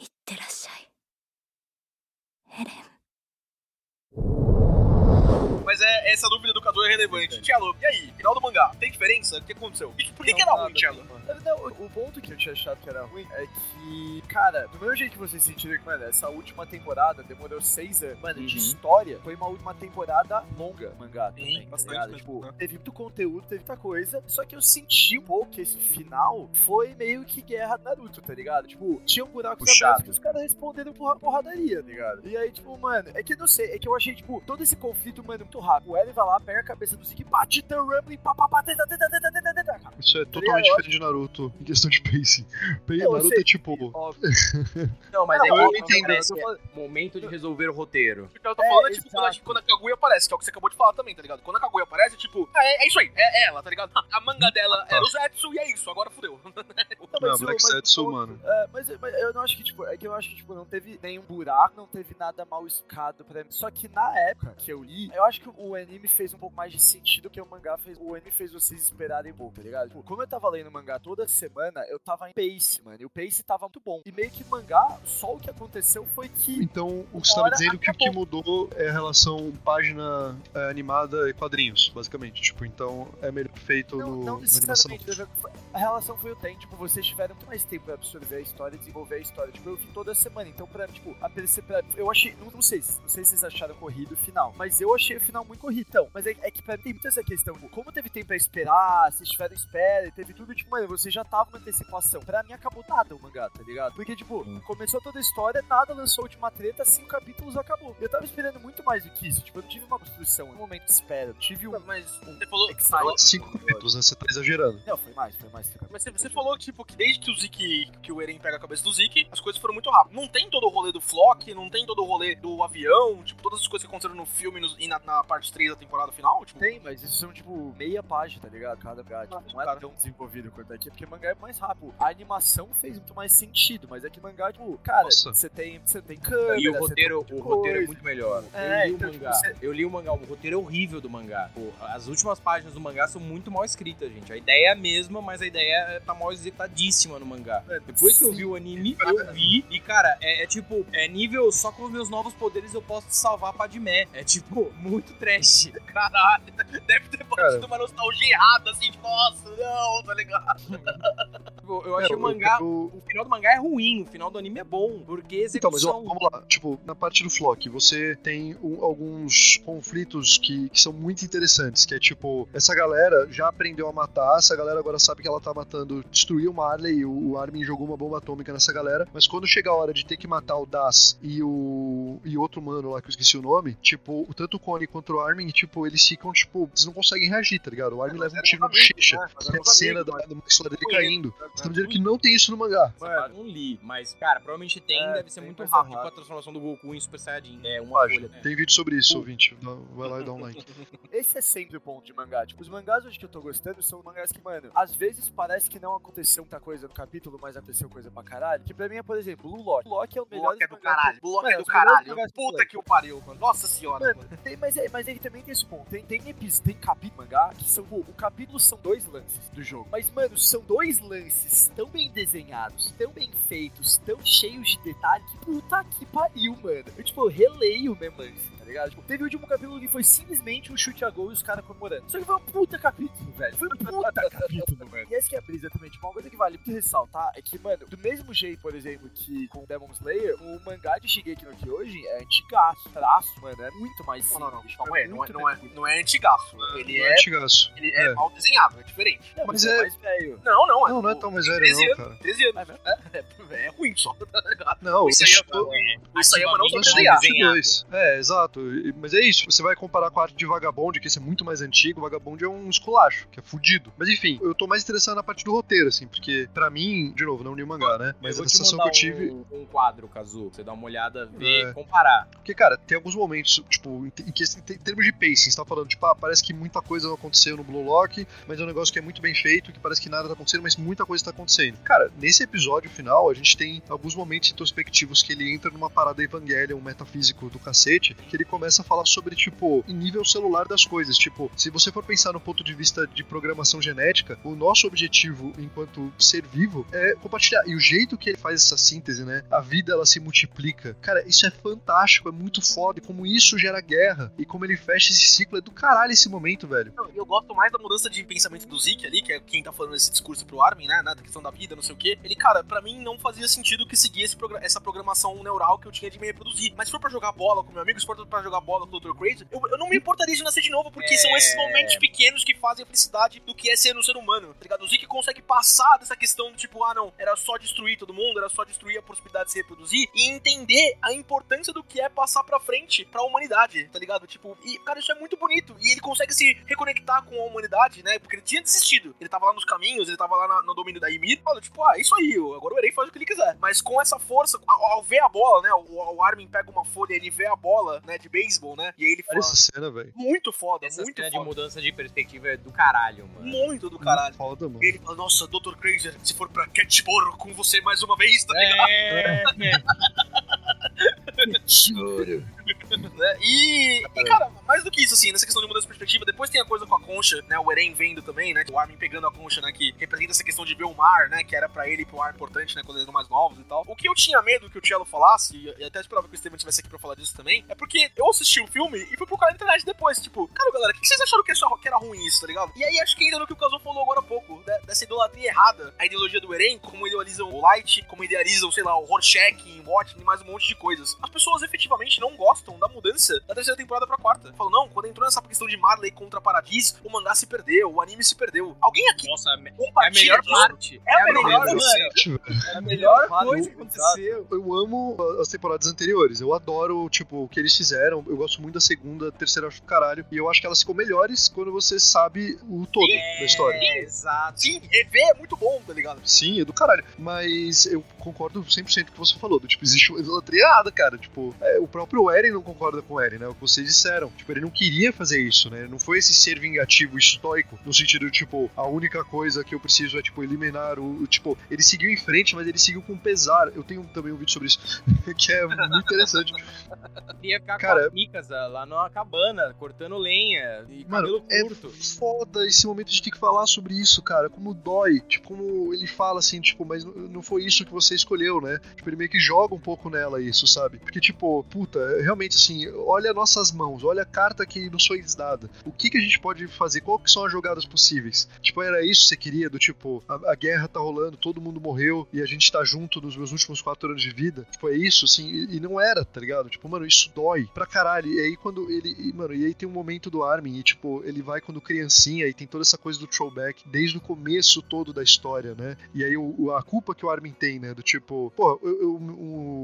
いってらっしゃいエレン Mas é Essa dúvida do Cadu é relevante. Tchelo, e aí? Final do mangá, tem diferença? O que aconteceu? Por que, por que, era ruim, Tchelo? o- ponto que eu tinha achado que era ruim é que, cara, do mesmo jeito que vocês sentiram que, mano, essa última temporada demorou seis anos, mano, de Uhum. história, foi uma última temporada longa, mangá também, Sim, tá bastante mesmo, Tipo, né? teve muito conteúdo, teve muita coisa, só que eu senti um pouco que esse final foi meio que guerra Naruto, tá ligado? Tipo, tinha um buraco Puxado. aberto que os caras responderam porra, porradaria, tá ligado? E aí, tipo, mano, é que eu não sei, é que eu achei, tipo, todo esse conflito, mano, muito rápido. O Eren vai lá, pega a cabeça do Zeke, bate, tá Rumble, pá, pá, pá, tenta, tenta, tenta, tenta, tenta, cara. Isso é Tá totalmente diferente de Naruto em questão de pacing. Naruto sei. é tipo. Óbvio. Não, mas Não, é eu entendo, momento de resolver o roteiro. O que eu tô É, falando é, tipo, quando a, exato. quando a Kaguya aparece, que é o que você acabou de falar também, tá ligado? Quando a Kaguya aparece, é tipo, ah, é, é isso aí, é ela, tá ligado? A manga dela era o Zetsu e é isso, agora fudeu. Não, Black ponto- mano. É, mas, mas eu não acho que, tipo, é que eu acho que, tipo, não teve nenhum buraco, não teve nada mal escado pra mim. Só que na época que eu li, eu acho que o anime fez um pouco mais de sentido que o mangá fez. O anime fez vocês esperarem um pouco, tá ligado? Tipo, como eu tava lendo mangá toda semana, eu tava em pace, mano. E o pace tava muito bom. E meio que mangá, só o que aconteceu foi que. Então, o que você tava dizendo é que o que acabou. mudou é a relação página é, animada e quadrinhos, basicamente. Tipo, então é melhor feito Não, no, não necessariamente. A relação foi o tempo. Tipo, você tiveram muito mais tempo pra absorver a história e desenvolver a história. Tipo, eu vi toda semana, então pra, tipo, a PC pra, eu achei, não, não sei, não sei se vocês acharam corrido o final, mas eu achei o final muito corrido. Então, mas é, é que pra mim tem muita essa questão, tipo, como teve tempo pra esperar, vocês tiveram espera, teve tudo, tipo, mano, você já tava na antecipação. Pra mim acabou nada o mangá, tá ligado? Porque, tipo, Sim. começou toda a história, nada lançou a última treta, cinco capítulos acabou. Eu tava esperando muito mais do que isso, tipo, eu não tive uma construção, um momento de espera, eu tive um. Mas você falou. Cinco capítulos, né? Você tá exagerando. Não, foi mais, foi mais. Mas você, você falou tipo, que desde que o Zeke, que o Eren pega a cabeça do Zeke, as coisas foram muito rápido. Não tem todo o rolê do Flock, não tem todo o rolê do avião, tipo, todas as coisas que aconteceram no filme no- e na, na parte 3 da temporada final, tipo. Tem, mas isso são tipo meia página, tá ligado? Cada mangá. Tipo, não é cara. tão desenvolvido quanto aqui, porque mangá é mais rápido. A animação fez muito mais sentido, mas é que mangá, tipo, cara, você tem, você tem câmera. E o roteiro, tem o roteiro é muito melhor. É, eu li então, o tipo, mangá. você- Eu li o mangá, o roteiro é horrível do mangá. Pô, as últimas páginas do mangá são muito mal escritas, gente. A ideia é a mesma, mas a ideia tá mal executadíssima no mangá. É, Depois que eu sim. vi o anime, eu vi. E, cara, é, é tipo, é nível só com os meus novos poderes eu posso te salvar a Padmé. É tipo, [laughs] muito trash. Caralho, deve ter Cara. batido uma nostalgia errada, assim, tipo, nossa, não, tá ligado? Tipo, eu achei É, o mangá. eu- O final do mangá é ruim, o final do anime é bom. Porque Então, mas ó, execução. vamos lá. Tipo, na parte do Flock, você tem um- alguns conflitos que, que são muito interessantes. Que é tipo, essa galera já aprendeu a matar, essa galera agora sabe que ela tá matando, destruiu o Marley, o, o Armin jogou uma bomba atômica nessa galera. Mas quando chega a hora de ter que matar o Das e o. e outro mano lá que eu esqueci o nome, tipo, tanto o Connie quanto o Armin, tipo, eles ficam, tipo, eles não conseguem reagir, tá ligado? O Armin leva um tiro na bochecha. Tem a cena da, da maxilar dele caindo. Você tá me dizendo que não tem isso no mangá. Eu não li, mas, cara, provavelmente tem, É, deve ser tem, muito é rápido rápido. com a transformação do Goku em Super Saiyajin. É uma Página. folha. Tem vídeo sobre isso, ouvinte. Vai lá e dá um like. [laughs] Esse é sempre o ponto de mangá. Tipo, os mangás hoje que eu tô gostando são mangás que, mano, às vezes parece que não aconteceu muita coisa no capítulo, mas aconteceu coisa pra caralho. Que pra mim é, por exemplo, Blue Lock. Blue Lock é o melhor. Bloco é do caralho, bloco é Mano, do caralho. do Puta que o pariu, mano. Nossa senhora, Mano, mano. Tem, mas, é, mas aí também tem esse ponto. Tem, tem, tem capítulo mangá que são. Pô, o capítulo são dois lances do jogo. Mas, mano, são dois lances tão bem desenhados, tão bem feitos, tão cheios de detalhe que puta que pariu, mano. Eu, tipo, eu releio o mesmo lance, tá ligado? Tipo, teve o último capítulo que foi simplesmente um chute a gol e os caras comemorando. Só que foi um puta capítulo, velho. Foi um puta [laughs] capítulo, mano. E essa que é a brisa também. Tipo, uma coisa que vale muito ressaltar é que, mano, do mesmo jeito, por exemplo, que com Demon Slayer, o mangá de Shigeki no Kyojin é antigaço. Traço, mano, é muito mais Não, não, não. simples, Calma aí, não é, não é, não é antigaço. Ele Não é, antigaço. ele é, É. mal desenhado, é diferente. Não, Mas mas é é- mais velho. Não, não, é. Não, não é tão mais velho, 13 não, cara. 13 anos. É? É, é, é ruim só, tá? Não, Isso aí é, isso aí é uma não desenhado. dois. É, exato. Mas é isso. Você vai comparar com a arte de Vagabond, que esse é muito mais antigo. Vagabond é um esculacho, que é fudido. Mas enfim, eu tô mais interessado na parte do roteiro, assim, porque pra mim, de novo, não li o mangá, né? Mas eu a sensação que eu tive. um, um quadro, Kazu. Você dá uma olhada, ver, É. comparar. Porque, cara, tem alguns momentos, tipo, em, que- em termos de pacing, você tá falando, tipo, ah, parece que muita coisa não aconteceu no Blue Lock, mas é um negócio que é muito bem feito, que parece que nada tá acontecendo, mas muita coisa tá acontecendo. Cara, nesse episódio final, a gente tem alguns momentos introspectivos que ele entra numa parada Evangelion, um metafísico do cacete, que ele começa a falar sobre, tipo, nível celular das coisas. Tipo, se você for pensar no ponto de vista de programação genética, o nosso objetivo enquanto ser vivo é compartilhar. E o jeito que ele faz essa síntese, né? A vida ela se multiplica. Cara, isso é fantástico, é muito foda. E como isso gera guerra. E como ele fecha esse ciclo. É do caralho esse momento, velho. Não, eu gosto mais da mudança de pensamento do Zeke ali, que é quem tá falando esse discurso pro Armin, né? Da questão da vida, não sei o quê. Ele, cara, pra mim não fazia sentido que progra- essa programação neural que eu tinha de me reproduzir. Mas se for pra jogar bola com meu amigo, se for pra jogar bola com o Dr. Crazy, eu, eu não me importaria de nascer de novo, porque É. são esses momentos pequenos que fazem a felicidade do que é ser um ser humano, tá ligado? O Zeke consegue passar dessa questão do tipo, ah, não, era só destruir todo mundo, era só destruir a possibilidade de se reproduzir e entender a importância do que é passar pra frente pra humanidade, tá ligado? Tipo, e, cara, isso é muito bonito. E ele consegue se reconectar com a humanidade, né? Porque ele tinha desistido. Ele tava lá nos caminhos, ele tava lá na- no domínio da Ymir. Olha, tipo, ah, isso aí, agora o Eren faz o que ele quiser. Mas com essa força, ao, ao ver a bola, né? O, o Armin pega uma folha, ele vê a bola, né? De beisebol, né? E aí ele fala. essa cena, velho. Muito foda, Essa muito cena de foda. mudança de perspectiva é do caralho, mano. Muito do caralho. Foda, mano. E ele fala, nossa, Dr. Crazy, se for pra Catchboro com você mais uma vez, tá ligado? É, [laughs] [laughs] né? E, e, cara, mais do que isso, assim, nessa questão de mudança de perspectiva, depois tem a coisa com a concha, né? O Eren vendo também, né? O Armin pegando a concha, né? Que representa essa questão de ver o mar, né? Que era pra ele e pro ar importante, né? Quando eles eram mais novos e tal. O que eu tinha medo que o Cello falasse, e até esperava que o Steven tivesse aqui pra falar disso também, é porque eu assisti o filme e fui procurar na internet depois, tipo, cara, galera, o que vocês acharam que, isso, que era ruim isso, tá ligado? E aí acho que ainda no que o Kazuo falou agora há pouco, né, dessa idolatria errada, a ideologia do Eren, como idealizam o Light, como idealizam, sei lá, o Rorschach em Watchmen e mais um monte de coisas. As pessoas efetivamente não gostam da mudança da terceira temporada pra quarta. Falam, não, quando entrou nessa questão de Marley contra Paradis, o mangá se perdeu, o anime se perdeu. Alguém aqui Nossa, é a compartilha melhor parte. É a melhor, mano. É a melhor coisa que aconteceu. Eu amo as temporadas anteriores. Eu adoro, tipo, o que eles fizeram. Eu gosto muito da segunda, terceira, acho do caralho. E eu acho que elas ficam melhores quando você sabe o todo da história. É, exato. Sim, rever é muito bom, tá ligado? Sim, é do caralho. Mas eu concordo 100% com o que você falou. Do, tipo, existe uma idolatria errada, cara. Tipo, é, o próprio Eren não concorda com Eren, né? O que vocês disseram. Tipo, ele não queria fazer isso, né? Não foi esse ser vingativo estoico, no sentido de, tipo, a única coisa que eu preciso é, tipo, eliminar o. o- tipo, ele seguiu em frente, mas ele seguiu com pesar. Eu tenho também um vídeo sobre isso, [laughs] que é muito interessante. Ia ficar Cara, com a lá numa cabana, cortando lenha e Mano, cabelo é curto. foda esse momento de ter que falar sobre isso, cara. Como dói. Tipo, como ele fala assim, tipo, mas não- não foi isso que você escolheu, né? Tipo, ele meio que joga um pouco nela isso, sabe? Porque, tipo, puta, realmente assim, olha nossas mãos, olha a carta que nos foi dada. O que que a gente pode fazer? Qual que são as jogadas possíveis? Tipo, era isso que você queria? Do tipo, a, a guerra tá rolando, todo mundo morreu e a gente tá junto nos meus últimos quatro anos de vida. Tipo, é isso, assim, e, e não era, tá ligado? Tipo, mano, isso dói pra caralho. E aí quando ele. e, mano, e aí tem um momento do Armin, e tipo, ele vai quando criancinha e tem toda essa coisa do throwback desde o começo todo da história, né? E aí o- a culpa que o Armin tem, né? Do tipo, pô, eu, eu-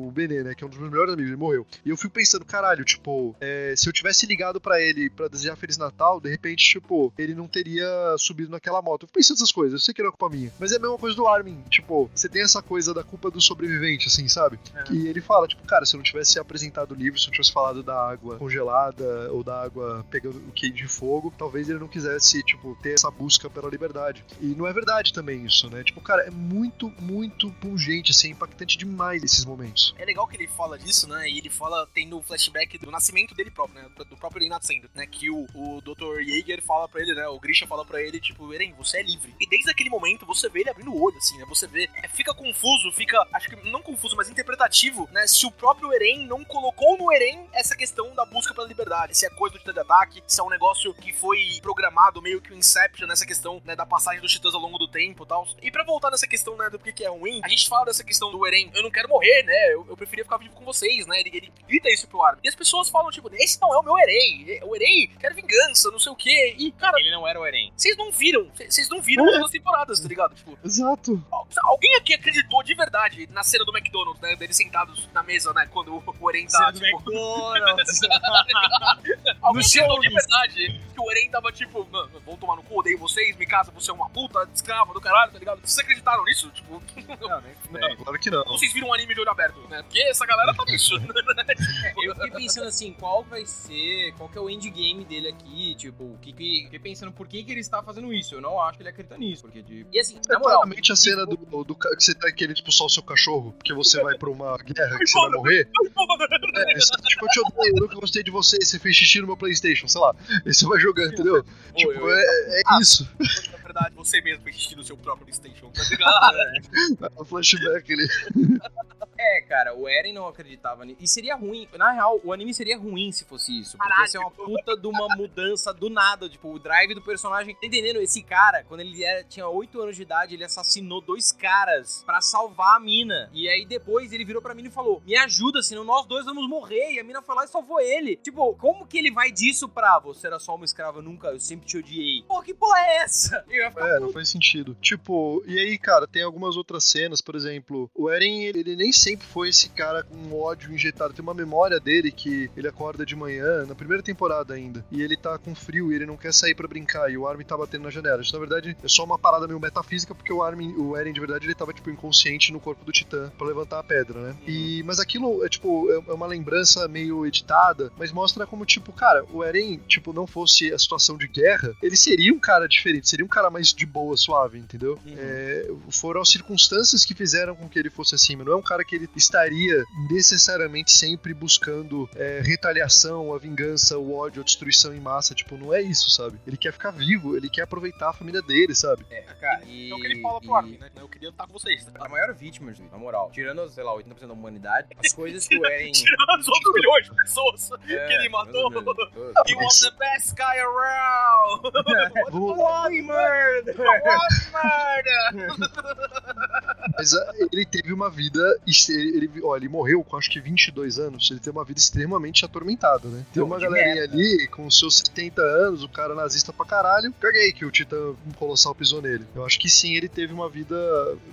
o Benê, né? Que é um dos meus melhores amigos, ele morreu. E eu fico pensando, caralho, tipo, é, se eu tivesse ligado pra ele pra desejar Feliz Natal, de repente, tipo, ele não teria subido naquela moto. Eu fico pensando essas coisas, eu sei que não é culpa minha. Mas é a mesma coisa do Armin, tipo, você tem essa coisa da culpa do sobrevivente, assim, sabe? E ele fala, tipo, cara, se eu não tivesse apresentado o livro, se eu não tivesse falado da água congelada ou da água pegando o queijo de fogo, talvez ele não quisesse, tipo, ter essa busca pela liberdade. E não é verdade também isso, né? Tipo, cara, é muito, muito pungente, assim, é impactante demais esses momentos. É legal que ele fala disso, né? E ele fala, tendo flashback do nascimento dele próprio, né? Do próprio Eren nascendo, né? Que o, o Dr. Jaeger fala pra ele, né? O Grisha fala pra ele, tipo, Eren, você é livre. E desde aquele momento você vê ele abrindo o olho, assim, né? Você vê. é, fica confuso, fica. Acho que não confuso, mas interpretativo, né? Se o próprio Eren não colocou no Eren essa questão da busca pela liberdade. Se é coisa do titã de ataque, se é um negócio que foi programado meio que o Inception nessa questão, né? Da passagem dos titãs ao longo do tempo e tal. E pra voltar nessa questão, né? Do que que é ruim, a gente fala dessa questão do Eren, eu não quero morrer, né? Eu, eu preferia ficar vivo com vocês, né? Ele, ele grita isso pro E as pessoas falam, tipo, esse não é o meu Eren. O Eren quer vingança, não sei o quê. E, cara, Ele não era o Eren. vocês não viram. Vocês não viram as duas temporadas, tá ligado? Tipo, Exato. al- alguém aqui acreditou de verdade na cena do McDonald's, né? Deles sentados na mesa, né? Quando o o Eren tá, tipo... McDonald's. [laughs] Alguém No acreditou de verdade que o Eren tava, tipo, mano, vão tomar no cu, odeio vocês, me casa, você é uma puta, escrava do caralho, tá ligado? Vocês acreditaram nisso? Tipo, [laughs] Não, nem. Não, claro que não. vocês viram um anime de olho aberto, né? Porque essa galera tá nisso. [laughs] Eu fiquei pensando assim, qual vai ser, qual que é o endgame dele aqui, tipo, o que que... Fiquei pensando por que que ele está fazendo isso, eu não acho que ele acredita nisso, porque de... E assim, É na moral... claramente a cena do, do, ca- que você tá querendo expulsar o seu cachorro, porque você vai pra uma guerra que você vai morrer. É, tipo, eu te odeio, eu nunca gostei de você, você fez xixi no meu Playstation, sei lá. Aí você vai jogando, entendeu? tipo, eu- é, é isso. Na verdade, você mesmo fez xixi no seu próprio PlayStation, tá [laughs] ligado? O flashback ele. É, cara, o Eren não acreditava nisso. E seria ruim. Na real, o anime seria ruim se fosse isso. Porque Caralho. ia ser uma puta de uma mudança do nada. Tipo, o drive do personagem. Tá entendendo? Esse cara, quando ele era, tinha 8 anos de idade, ele assassinou dois caras pra salvar a mina. E aí depois ele virou pra mina e falou: Me ajuda, senão nós dois vamos morrer. E a mina foi lá e salvou ele. Tipo, como que ele vai disso pra você era só uma escrava? Eu nunca, eu sempre te odiei. Pô, que porra é essa? [laughs] Eu ia ficar É, não faz sentido. Tipo, e aí, cara, tem algumas outras cenas, por exemplo, o Eren, ele, ele nem sempre foi esse cara com ódio injetado. Tem uma memória dele que ele acorda de manhã, na primeira temporada ainda, e ele tá com frio e ele não quer sair pra brincar, e o Armin tá batendo na janela. Isso, na verdade, é só uma parada meio metafísica, porque o Armin, o Eren, de verdade, ele tava, tipo, inconsciente no corpo do Titã pra levantar a pedra, né? E, mas aquilo é, tipo, é é uma lembrança meio editada, mas mostra como, tipo, cara, o Eren, tipo, não fosse a situação de guerra, ele seria um cara diferente, seria um cara mais de boa, suave, entendeu? Uhum. É, foram as circunstâncias que fizeram com que ele fosse assim, mas não é um cara que ele estaria necessariamente sempre buscando é, retaliação, a vingança, o ódio, a destruição em massa. Tipo, não é isso, sabe? Ele quer ficar vivo, ele quer aproveitar a família dele, sabe? É, cara, e... É o que ele fala pro e- Armin, né? Eu queria estar com vocês. tá? A maior vítima, gente, na moral, tirando, sei lá, 80% da humanidade, [laughs] as coisas que o Eren... [laughs] Tirando os outros milhões de pessoas É, que ele matou. Deus, Deus. He was the best guy around! Vamos- Bloody murder! What murder! Mas ah, ele teve uma vida. Ele, ele, ó, ele morreu com acho que 22 anos. Ele teve uma vida extremamente atormentada, né? Tem uma galerinha ali com seus 70 anos, o cara nazista pra caralho. Caguei que o Titã Colossal pisou nele. Eu acho que sim, ele teve uma vida,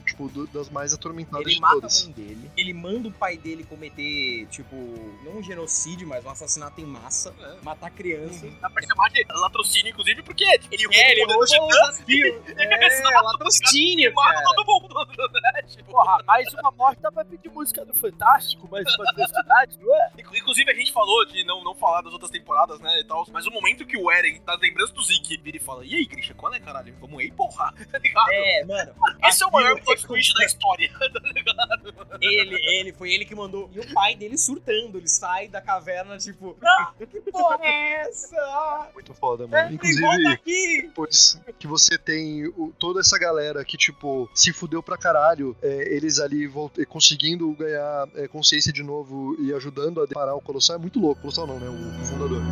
tipo, do- das mais atormentadas Ele de mata todas. a mãe dele, ele manda o pai dele cometer, tipo, não um genocídio, mas um assassinato em massa, É. matar criança. Dá pra chamar de latrocínio, inclusive, porque ele É, ele roubou roubou o os [laughs] aspiros. É, latrocínio, mata todo mundo, [laughs] né? Porra, mais uma morte dá pra pedir música do Fantástico, mais uma atrocidade, não é? Inclu- Inclusive, a gente falou de não, não falar das outras temporadas, né, e tal, mas o momento que o Eren tá lembrando do Zeke, vira e fala, e aí, Grisha, qual é, caralho? Vamos aí, porra, [laughs] tá ligado? É, mano. Esse é o maior aquilo plot é twist da história. [laughs] Ele, ele, foi ele que mandou. E o pai dele surtando, ele sai da caverna, tipo, ah, [laughs] que porra é essa? Muito foda, É, mano. me Inclusive, volta aqui! depois que você tem o- toda essa galera que, tipo, se fudeu pra caralho, é, eles ali volt- conseguindo ganhar é, consciência de novo e ajudando a parar o Colossal, é muito louco. Colossal não, né? O, o fundador.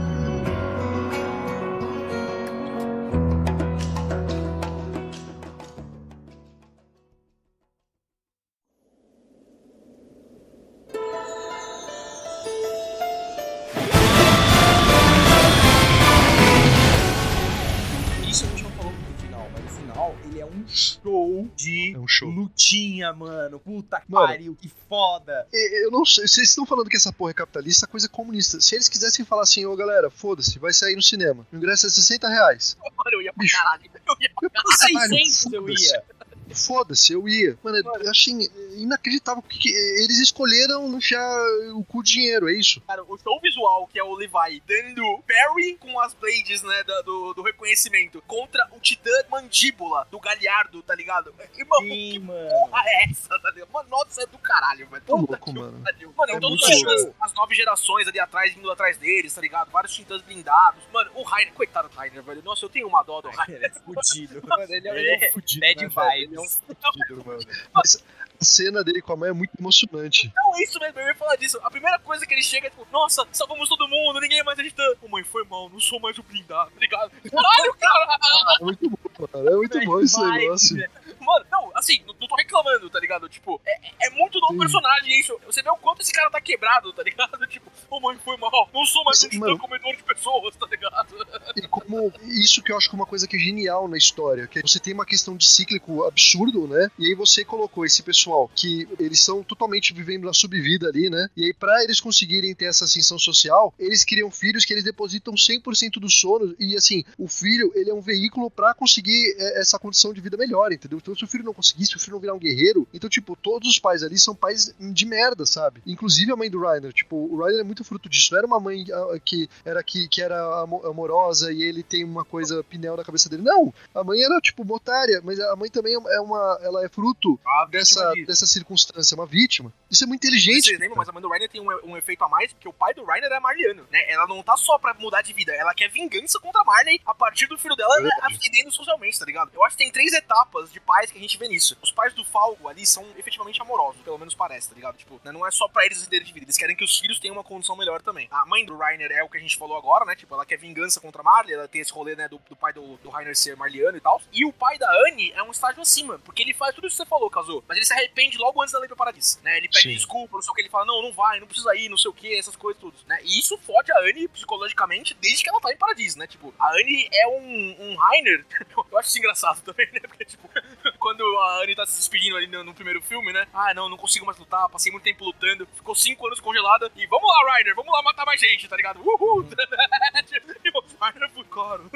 Show de É um show. lutinha, mano. Puta que Mano. pariu, que foda. Eu não sei, vocês estão falando que essa porra é capitalista, coisa comunista. Se eles quisessem falar assim, ô galera, foda-se, vai sair no cinema. O ingresso é 60 reais. Mano, eu ia pra caralho. Eu ia pra Caralho, 600 eu ia. Foda-se, eu ia. Mano, eu achei inacreditável que eles escolheram enfiar o cu de dinheiro, é isso? Cara, o show visual, que é o Levi dando parry com as blades, né, do, do reconhecimento, contra o titã mandíbula do Galhardo, tá ligado? [laughs] Irmão, Sim, que mano. porra é essa, tá ligado? Mano, nossa, é do caralho, velho. Puta louco, mano. pariu. Mano, É em todas muito as, nove gerações ali atrás, indo atrás deles, tá ligado? Vários titãs blindados. Mano, o Rainer, coitado do Rainer, velho. Nossa, eu tenho uma dó do Rainer. Ele é fudido. [laughs] Mano, ele é, ele é um fudido, Bad né, velho? É mano. Mas a cena dele com a mãe é muito emocionante. Não, é isso mesmo, eu ia falar disso. A primeira coisa que ele chega é tipo, nossa, salvamos todo mundo, ninguém mais titã. Ô mãe, foi mal, não sou mais o blindado, ligado? [laughs] Caralho, cara! É muito bom, mano. É muito bom esse negócio. Mano, não, assim, não, não tô reclamando, tá ligado? Tipo, é, é muito do Sim. personagem isso. Você vê o quanto esse cara tá quebrado, tá ligado? [laughs] Tipo, ô mãe, foi mal, não sou mais um comedor de pessoas, tá ligado? E como isso que eu acho que é uma coisa que é genial na história, que você tem uma questão de cíclico absurdo, né? E aí você colocou esse pessoal que eles são totalmente vivendo na subvida ali, né? E aí pra eles conseguirem ter essa ascensão social, eles criam filhos que eles depositam 100% do sono e assim, o filho, ele é um veículo pra conseguir é, essa condição de vida melhor, entendeu? Então se o filho não conseguir, se o filho não virar um guerreiro, então tipo, todos os pais ali são pais de merda, sabe? Inclusive a mãe do Reiner, tipo, o Reiner é muito fruto disso. Não era uma mãe ah, que era que, que era amo- amorosa e ele tem uma coisa pinel na cabeça dele. Não, a mãe era tipo uma otária, mas a mãe também é uma ela é fruto dessa, dessa circunstância, uma vítima. Isso é muito inteligente. Vocês lembram, mas a mãe do Rainer tem um, um efeito a mais, porque o pai do Rainer é Marliano, né? Ela não tá só pra mudar de vida, ela quer vingança contra a Marley a partir do filho dela né, Verdade. ascendendo socialmente, tá ligado? Eu acho que tem três etapas de pais que a gente vê nisso. Os pais do Falgo ali são efetivamente amorosos, pelo menos parece, tá ligado? Tipo, né, não é só pra eles ascenderem de vida, eles querem que os filhos tenham uma condição melhor também. A mãe do Rainer é o que a gente falou agora, né? Tipo, ela quer vingança contra a Marley, ela tem esse rolê, né, do, do pai do, do Rainer ser marliano e tal. E o pai da Anne é um estágio acima, porque ele faz tudo isso que você falou, Kazu, mas ele se arrepende logo antes da lei do paradiso, né? Ele pede Sim. desculpa, não sei o que, ele fala, não, não vai, não precisa ir, não sei o que, essas coisas tudo, né? E isso fode a Anne psicologicamente desde que ela tá em paradiso, né? Tipo, a Anne é um, um Rainer, [laughs] eu acho isso engraçado também, né? Porque, tipo, [laughs] quando a Anne tá se despedindo ali no, no primeiro filme, né? Ah, não, não consigo mais lutar, passei muito tempo lutando, ficou cinco anos congelada e vamos lá, Rainer, vamos lá matar mais gente, tá ligado? Uhul! [laughs] o Rainer foi, claro,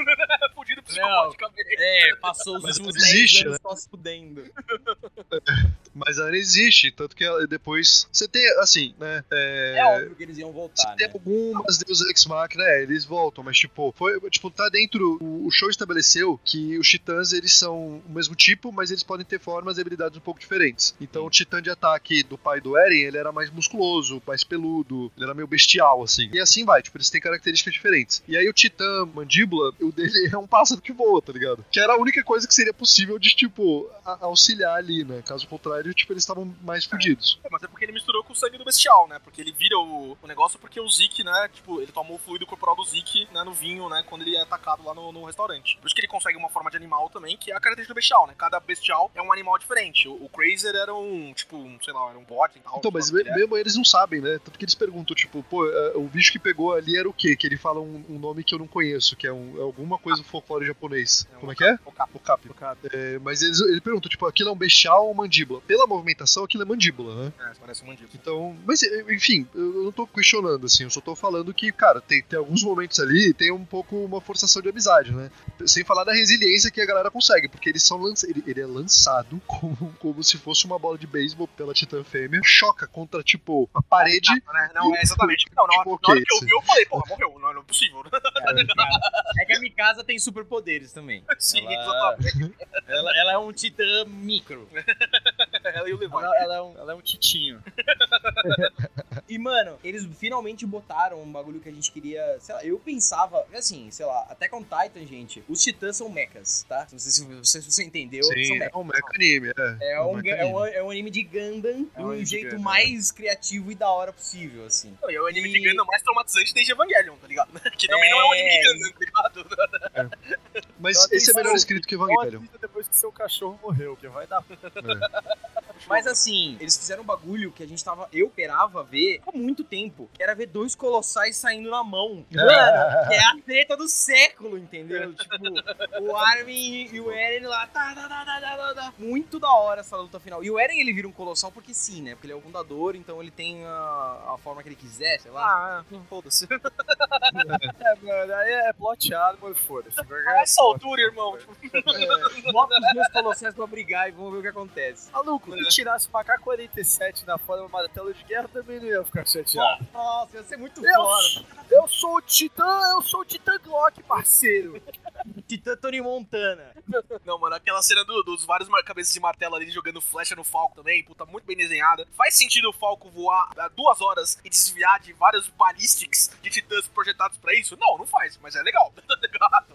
fudido [laughs] psicologicamente. É, passou os últimos não existe, 10 anos só se fudendo. Mas ainda existe, tanto que ela- depois. Você tem, assim, né? É, É óbvio que eles iam Você voltar, tem né? algumas Deus Ex Machina, né? Eles voltam, mas tipo, foi, tipo, tá dentro. O, o show estabeleceu que os titãs eles são o mesmo tipo, mas eles podem ter formas e habilidades um pouco diferentes. Então o titã de ataque do pai do Eren, ele era mais musculoso, mais peludo, ele era meio bestial, assim. E assim vai, tipo, eles têm características diferentes. E aí o titã mandíbula, [laughs] o dele é um pássaro que voa, tá ligado? Que era a única coisa que seria possível de, tipo, auxiliar ali, né? Caso contrário, tipo, eles estavam mais fudidos. É, mas é porque ele misturou com o sangue do bestial, né? Porque ele vira o, o negócio porque o Zeke, né? Tipo, ele tomou o fluido corporal do Zeke, né? No vinho, né? Quando ele é atacado lá no, no restaurante. Por isso que ele consegue uma forma de animal também, que é a característica do bestial, né? Cada bestial é um animal diferente. O, o Crazer era um, tipo, um, sei lá, era um bode e tal. Então, mas é. mesmo eles não sabem, né? Tanto que eles perguntam, tipo, pô, é, o bicho que pegou ali era o quê? Que ele fala um, um nome que eu não conheço, que é, um- é alguma coisa do folclore japonês. É um Como é que é? O cap-. É, mas eles, ele pergunta, tipo, aquilo é um bestial ou mandíbula? Pela movimentação, aquilo é mandíbula, né? É, parece um mandíbula. Então, mas enfim, eu não tô questionando, assim, eu só tô falando que, cara, tem, tem alguns momentos ali, tem um pouco uma forçação de amizade, né? Sem falar da resiliência que a galera consegue, porque eles são lança, ele, ele é lançado [laughs] como, como se fosse uma bola de beisebol pela Titã Fêmea, choca contra, tipo, a parede. Né? Não, é exatamente. Não, na, hora- Tipo, na hora que eu vi, eu falei, porra, morreu. Não, não é possível. É que a Mikasa tem superpoderes também. [laughs] Sim, Ela- exatamente. Ela, ela é um titã micro. [laughs] Ela e o Levi. Ela, ela é um, ela é um titinho. [laughs] E, mano, eles finalmente botaram um bagulho que a gente queria. Sei lá, eu pensava. Assim, sei lá, até com Titan, gente, os titãs são mechas, tá? Não sei se você, se você entendeu. Sim, é um mecha anime, é. É um, mecha é, um, é um anime de Gundam É um um de jeito Gundam, mais criativo e da hora possível, assim. Não, e é o anime E- de Gundam mais traumatizante desde Evangelion, tá ligado? Que também não é um anime É. Mas Então, esse é melhor escrito que Evangelion. assista depois que seu cachorro morreu, que vai dar. Mas assim, eles fizeram um bagulho que a gente tava. Eu esperava ver há muito tempo. Que era ver dois colossais saindo na mão. [laughs] Mano, que é a treta do século, entendeu? [laughs] Tipo, o Armin e o Eren lá. Tá, tá, tá, tá, tá, tá, tá. Muito da hora essa luta final. E o Eren ele vira um colossal porque sim, né? Porque ele é o fundador, então ele tem a, a forma que ele quiser, sei lá. Ah, [laughs] foda-se. É, mano, aí é plot armor, foda-se. A essa altura, irmão. tipo, Bota os dois colossais pra brigar e vamos ver o que acontece. Maluco, se tirasse uma K-47 na forma de martelo de guerra, também não ia ficar chateado. Nossa, ia ser muito Eu, foda. eu sou o Titã, eu sou o Titã Glock, parceiro. [laughs] Titã Tony Montana. Não, mano, aquela cena do- dos vários cabeças de martelo ali jogando flecha no Falco também, puta, muito bem desenhada. Faz sentido o Falco voar ah, duas horas e desviar de vários ballistics de titãs projetados pra isso? Não, não faz, mas é legal. [laughs] Tá ligado?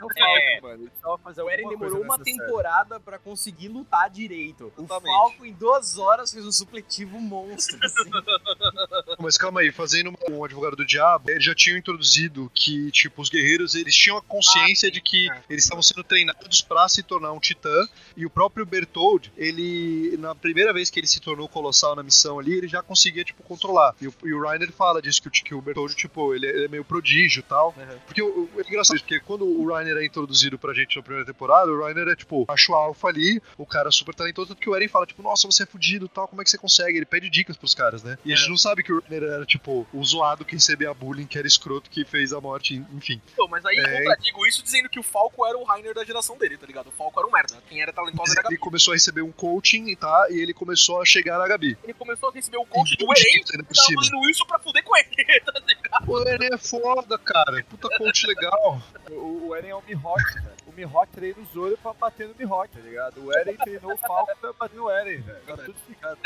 Não É. mano. Ele precisava fazer O Eren demorou uma nessa série. temporada pra conseguir lutar direito. O Exatamente. Falco, em duas horas, fez um supletivo monstro. assim. [laughs] Mas calma aí, fazendo um advogado do diabo, eles já tinham introduzido que, tipo, os guerreiros, eles tinham a consciência Ah, de que É. eles estavam sendo treinados pra se tornar um titã, e o próprio Bertold, ele, na primeira vez que ele se tornou colossal na missão ali, ele já conseguia, tipo, controlar. E o, e o Reiner fala disso, que o, que o Bertold, tipo, ele, é- ele é meio prodígio e tal. Uhum. Porque o, o- é engraçado porque quando o Reiner é introduzido pra gente na primeira temporada, o Reiner é, tipo, macho alfa ali, o cara super talentoso, tanto que o Eren fala, tipo, nossa, você é fudido tal, como é que você consegue? Ele pede dicas pros caras, né? E a gente não sabe que o Reiner era, tipo, o zoado que recebia bullying, que era escroto, que fez a morte, enfim. Pô, mas aí É. contradigo isso dizendo que o Falco era o Rainer da geração dele, tá ligado? O Falco era um merda. Quem era talentoso era a Ele Gabi. começou a receber um coaching, tá? E ele começou a chegar na Gabi. Ele começou a receber o coach E do Eren e por tava fazendo isso pra fuder com ele. [laughs] tá ligado? O Eren é foda, cara. Puta coach legal. O, o Eren é o Mihawk, velho. O Mihawk treina o Zoro pra bater no Mihawk, tá ligado? O Eren treinou o Falco pra bater no Eren, velho. Tá tudo explicado.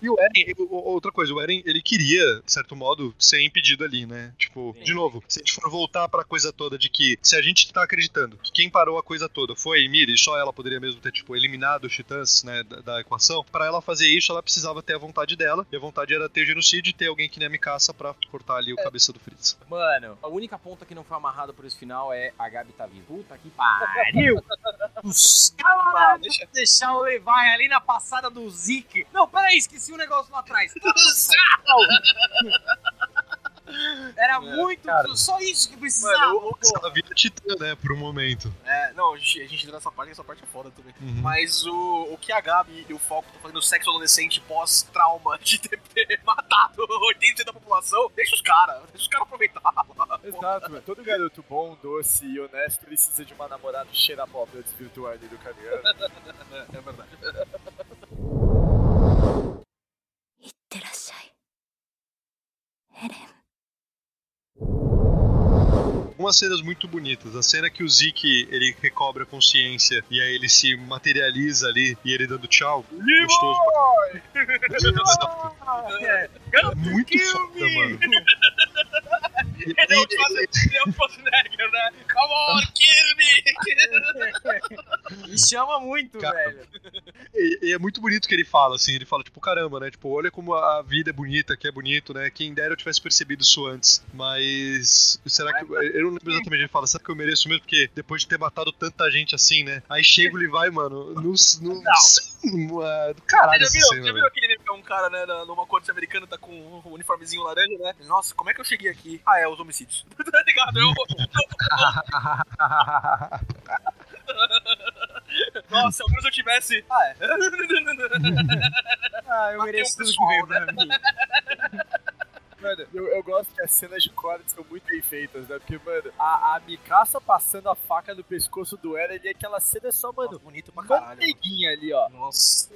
E o Eren, o- o- outra coisa, o Eren, ele queria, de certo modo, ser impedido ali, né? Tipo, Sim. de novo, se a gente for voltar pra coisa toda de que se a gente tá acreditando que quem parou a coisa toda foi a Emiri, só ela poderia mesmo ter, tipo, eliminado os titãs, né, da, da equação, pra ela fazer isso, ela precisava ter a vontade dela, e a vontade era ter genocídio e ter alguém que nem a Mikasa pra cortar ali o cabeça do Fritz. Mano, a única ponta que não foi amarrada por esse final é a Gabi tá viva. Puta que pariu! Ah, [laughs] caras deixa- deixar o Levi ali na passada do Zeke. Não, peraí, esqueci um negócio lá atrás. [laughs] [laughs] Era é, muito. Cara, só isso que precisava. Mano, o cara vira titã, né? Por um momento. É, não, a gente, a gente entra nessa parte, essa parte é foda também. Uhum. Mas o, o que a Gabi e o foco estão fazendo sexo adolescente pós-trauma de [laughs] ter matado 80% da população, deixa os caras, deixa os caras aproveitar. Lá, Exato, mano. Todo garoto bom, doce e honesto precisa de uma namorada cheira pó pra desvirtuar e do caminhão. é, é verdade. いってらっしゃいエレン algumas cenas muito bonitas. A cena que o Zeke ele recobra a consciência e aí ele se materializa ali e ele dando tchau. Gostoso. [laughs] É, muito foda, mano. [laughs] Ele é o Schwarzenegger, ele é o Schwarzenegger, né? Come on, kill me! Me chama muito, Cara. velho. E, e é muito bonito que ele fala, assim, ele fala, tipo, caramba, né? Tipo, olha como a vida é bonita, que é bonito, né? Quem dera eu tivesse percebido isso antes. Mas. Será que. Eu não lembro exatamente, ele fala, será que eu mereço mesmo? Porque depois de ter matado tanta gente assim, né? Aí chega ele vai, mano, no. no no- ah, do caralho Você já viu, já viu aquele é um cara, né, numa corte americana, tá com um uniformezinho laranja, né? Nossa, como é que eu cheguei aqui? Ah, é, os homicídios. [laughs] tá ligado? Eu, [laughs] nossa, menos eu tivesse. Ah, é. [laughs] Ah, eu mereço um tudo que pessoal, veio né? pra mim. Mano, eu, eu gosto que as cenas de corte são muito bem feitas, né? Porque, mano, a, a Mikasa passando a faca no pescoço do Eren ali, aquela cena é só, mano, bonito pra caralho. mano. manteiguinha ali, ó. Nossa.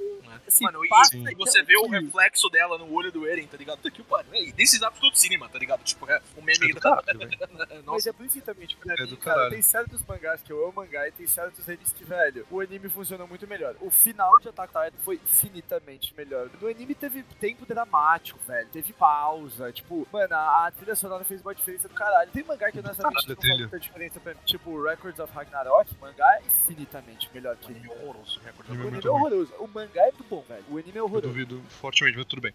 Assim, Mano, e, passa e você vê o reflexo dela no olho do Eren, tá ligado? Tá aqui o pariu. E desses absolute cinema, tá ligado? Tipo, é o [laughs] É meme do da. caralho. Mas Nossa, é principalmente pra É mim, do cara, tem certos mangás que eu amo mangá e tem certos animes que, velho, o anime funciona muito melhor. O final de Attack on Titan foi infinitamente melhor. No anime teve tempo dramático, velho. Teve pausa. Tipo, mano, a, a trilha sonora fez uma diferença do caralho. Tem mangá que honestamente Caralho, não a faz trilha. muita diferença pra mim. Tipo, Records of Ragnarok, o mangá é infinitamente melhor que anime horroroso. recorde. o Anime anime muito é horroroso. O mangá é muito bom, velho. O anime é Eu horroroso. duvido fortemente, mas tudo bem.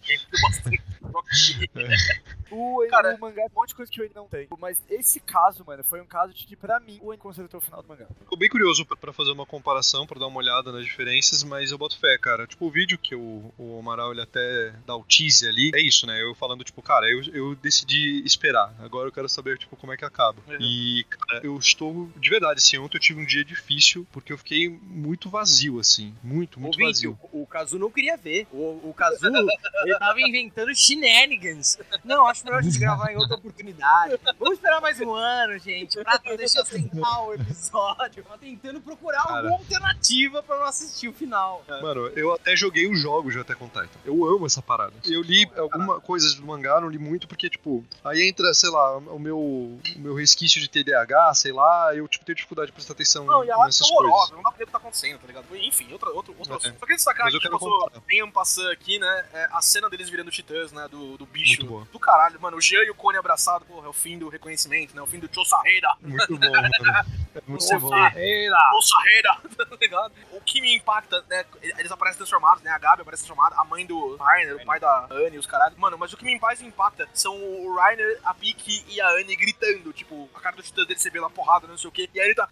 O, Cara- o mangá é um monte de coisa que o anime não tem. Mas esse caso, mano, foi um caso de que, pra mim, o anime consertou o final do mangá. Ficou bem curioso pra- pra fazer uma comparação, pra dar uma olhada nas diferenças, mas eu boto fé, cara. Tipo, o vídeo que o, o Amaral ele até dá o tease ali, é isso, né? Eu falando, tipo, cara, eu, eu decidi esperar. Agora eu quero saber, tipo, como é que acaba. Uhum. E, cara, eu estou, de verdade, assim, ontem eu tive um dia difícil, porque eu fiquei muito vazio, assim. Muito, muito Ouvinte, vazio. o, o Kazu não queria ver. O, o Kazu, [laughs] ele tava inventando shenanigans. Não, acho melhor a gente gravar em outra oportunidade. Vamos esperar mais um ano, gente, pra deixar sentar o episódio. Tava tentando procurar Cara. alguma alternativa pra não assistir o final. Mano, eu até joguei os jogos de Attack on Titan. Eu amo essa parada. Eu li alguma coisa do mangá, não li muito, porque, tipo, aí entra, sei lá, o meu, o meu resquício de TDAH, sei lá, eu, tipo, tenho dificuldade de prestar atenção Não, e a nessas é horrorosa, coisas. não dá pra ver o que tá acontecendo, tá ligado? Enfim, outra, outro, outro É. assunto. Só queria destacar Mas que passou bem um passando aqui, né? é, a cena deles virando titãs, né? Do, do bicho. Do caralho, mano. O Jean e o Cone abraçado, porra, é o fim do reconhecimento, né? O fim do Chosarreira. Muito bom, mano. [laughs] É muito bom. Chosarreira! Chosarreira! [laughs] tá ligado? O que me impacta, né? Eles aparecem transformados, né? A Gabi aparece transformada, a mãe do Rainer, o pai da Anne, os caralho. Mano, mas o que me mais impacta são o Rainer, a Piki e a Anne gritando, tipo, a cara do titã dele, você vê lá porrada, não sei o quê. E aí ele tá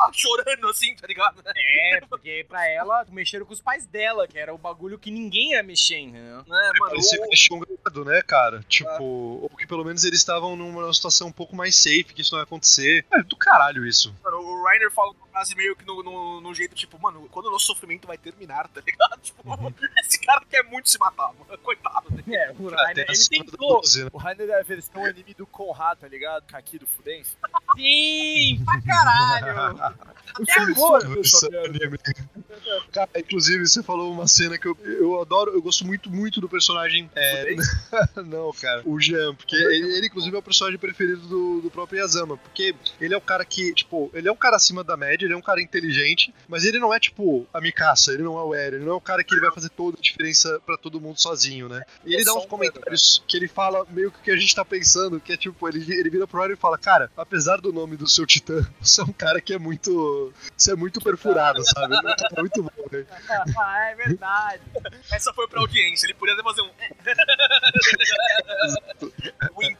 ah, chorando assim, tá ligado? É, porque pra ela, mexeram com os pais dela, que era o bagulho que ninguém ia mexer, entendeu? Né, mano? Parecia que o- eles tinham ganhado, né, cara? Tipo, ou que pelo menos eles estavam numa situação um pouco mais safe, que isso não ia acontecer. É do caralho isso. Mano, o Rainer fala uma frase meio que no, no, no jeito, tipo, mano, quando o nosso sofrimento vai terminar, tá ligado? [laughs] Tipo, esse cara quer muito se matar, mano. Coitado dele. É, o Rainer, a ele tentou. 12, né? O Rainer é a versão anime do Conrad, tá ligado? Kaki do Fudense. Sim, pra caralho. [laughs] Até Sim, agora. anime. Cara, inclusive, você falou uma cena que eu, eu adoro, eu gosto muito, muito do personagem. É, [laughs] não, cara, o Jean, porque ele, ele, inclusive, é o personagem preferido do, do próprio Yazama, porque ele é o cara que, tipo, ele é um cara acima da média, ele é um cara inteligente, mas ele não é, tipo, a Mikasa, ele não é o Eren, ele não é o cara que ele vai fazer toda a diferença pra todo mundo sozinho, né? E ele É dá uns um comentários que ele fala meio que o que a gente tá pensando, que é tipo, ele, ele vira pro Eren e fala, cara, apesar do nome do seu titã, [laughs] você é um cara que é muito. Você é muito perfurado, sabe? É muito bom, né? [laughs] Ah, é verdade. Essa foi pra audiência, ele podia até fazer um. [laughs] Wink.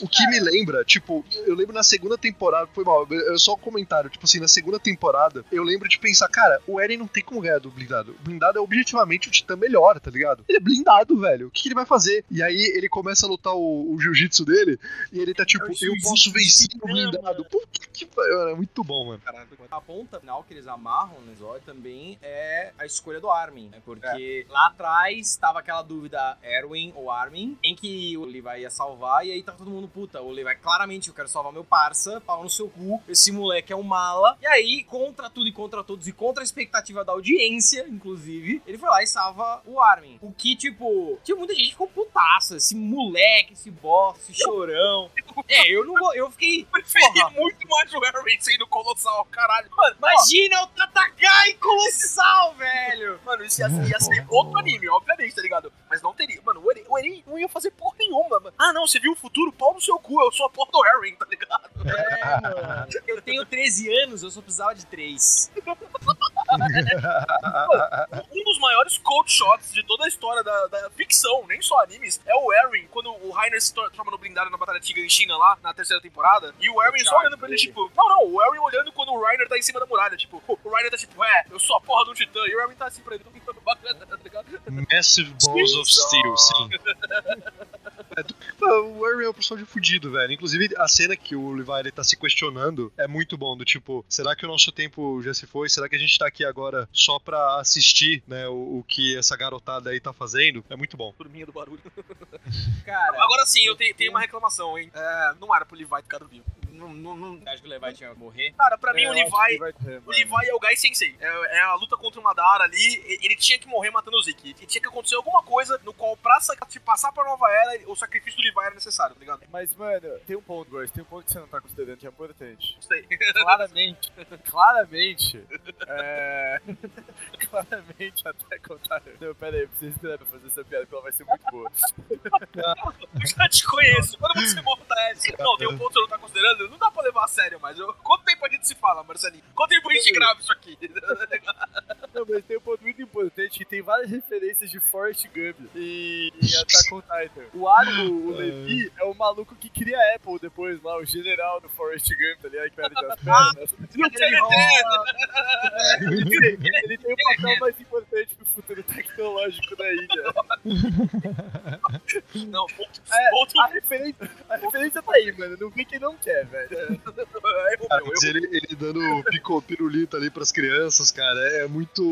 O que me lembra, tipo, eu lembro na segunda temporada, foi mal, é só um comentário, tipo assim, na segunda temporada, eu lembro de pensar, cara, o Eren não tem como ganhar do blindado. O blindado é objetivamente o titã melhor, tá ligado? Ele é blindado, velho. O que, que ele vai fazer? E aí ele começa a lutar o, o jiu-jitsu dele, e ele tá tipo, É eu posso vencer o blindado. Puta que pariu, é muito bom, mano. A ponta final que eles amarram no Zóio também é a escolha do Armin, né? Porque lá atrás tava aquela dúvida Erwin ou Armin, em que o Levi ia salvar, e aí tá todo mundo, puta, o Levi, claramente eu quero salvar meu parça, pau no seu cu, esse moleque é um mala. E aí, contra tudo e contra todos, e contra a expectativa da audiência, inclusive, ele foi lá e salva o Armin. O que, tipo, tinha muita gente que ficou putaça, esse moleque, esse boss, esse chorão. É, eu não vou. Eu fiquei. Preferi Porra. muito mais o Harry sendo colossal, caralho. Mano, Imagina o Tatakai colossal, velho! Mano, isso ia, ia ser [laughs] outro anime, obviamente, tá ligado? Mas não teria. Mano, o Eren, o Eren não ia fazer porra nenhuma, mano. Ah, não, você viu o futuro? Pau no seu cu, eu sou a porra do Harry, tá ligado? É, mano. Eu tenho 13 anos, eu só precisava de 3. [laughs] Um dos maiores cold shots de toda a história da, da ficção, nem só animes, é o Eren, quando o Rainer se transforma no blindado na Batalha em China lá, na terceira temporada, e o Eren só olhando pra ele, tipo, não, não, o Eren olhando quando o Rainer tá em cima da muralha, tipo, o Rainer tá tipo, é, eu sou a porra do titã, e o Eren tá assim pra ele, bacana, tá ligado? Massive [laughs] Balls of Steel, sim. É, o Harry é um personagem fudido, velho. Inclusive, a cena que o Levi ele tá se questionando é muito bom. Do tipo, será que o nosso tempo já se foi? Será que a gente tá aqui agora só pra assistir, né, o, o que essa garotada aí tá fazendo? É muito bom. Turminha do barulho. [laughs] Cara, Agora sim, eu tenho, tenho uma reclamação, hein. É, não era pro Levi ficar vivo. Não, não, não- acho que o Levi tinha que morrer. Cara, pra mim É, o Levi. ter, O. Levi é o Gai Sensei. É, é a luta contra o Madara ali. Ele tinha que morrer matando o Zeke. E tinha que acontecer alguma coisa no qual, pra te passar pra nova era, o sacrifício do Levi era necessário, tá ligado? Mas, mano, tem um ponto, Góis, tem um ponto que você não tá considerando que é importante. Sei. [laughs] Claramente, claramente, é... [laughs] claramente até contar... Não, pera aí, precisa esperar pra fazer essa piada, porque ela vai ser muito boa. [laughs] Eu já te conheço. Quando você monta essa. Não, tem um ponto que você não tá considerando. Não dá pra levar a sério, mas eu... quanto tempo a gente se fala, Marcelinho? Quanto tempo a gente grava isso aqui? [laughs] Não, mas tem um ponto muito importante que tem várias referências de Forrest Gump e e Attack on Titan. O Argo, o [laughs] Levi, é o maluco que cria a Apple depois lá, o general do Forrest Gump, tá ligado? Que perde as [laughs] pernas. Tem Ele rola, ele, tem- ele tem o papel mais importante pro futuro tecnológico da ilha. Não, ponto. É, ponto. A referência, a referência tá aí, mano. Não vê quem não quer, velho. [laughs] É, erro Ah, meu, mas ele, ele dando pico, pirulito ali pras crianças, cara, é muito,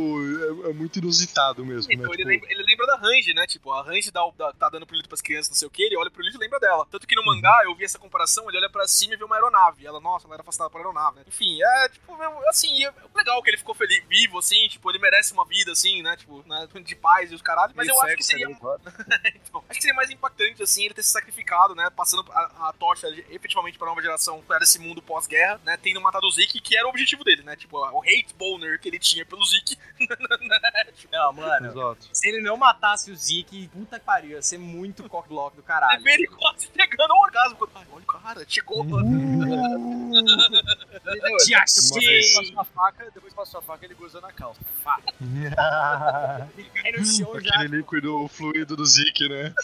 é, é muito inusitado mesmo, né? Então, ele, Tipo, lembra, ele lembra da Range, né? Tipo, a Range dá, dá- tá dando pirulito pras crianças, não sei o que, ele olha pro lixo e lembra dela. Tanto que no mangá, eu vi essa comparação, ele olha pra cima e vê uma aeronave. Ela, nossa, ela era afastada por aeronave, né? Enfim, é, tipo, é, assim, é legal que ele ficou feliz, vivo, assim, tipo, ele merece uma vida, assim, né? Tipo, né, de paz e os caralho. Mas eu acho que seria [laughs] então, acho que seria mais impactante, assim, ele ter se sacrificado, né? Passando a, a tocha efetivamente pra nova geração, para esse mundo pós-guerra, né? Tendo matado o Zeke, que era o objetivo dele, né? Tipo, o hate boner que ele tinha pelo Zeke. [laughs] Não, mano. Exato. Se ele não matasse o Zeke, puta que pariu, ia ser muito cockblock do caralho. Ver ele quase pegando um orgasmo. Ai, olha o cara, chegou. Te Uma achei! vez. Passou a faca, depois passou a faca ele gozou na calça. [laughs] Ele cai no chão já. Aquele líquido, o fluido do Zik, né?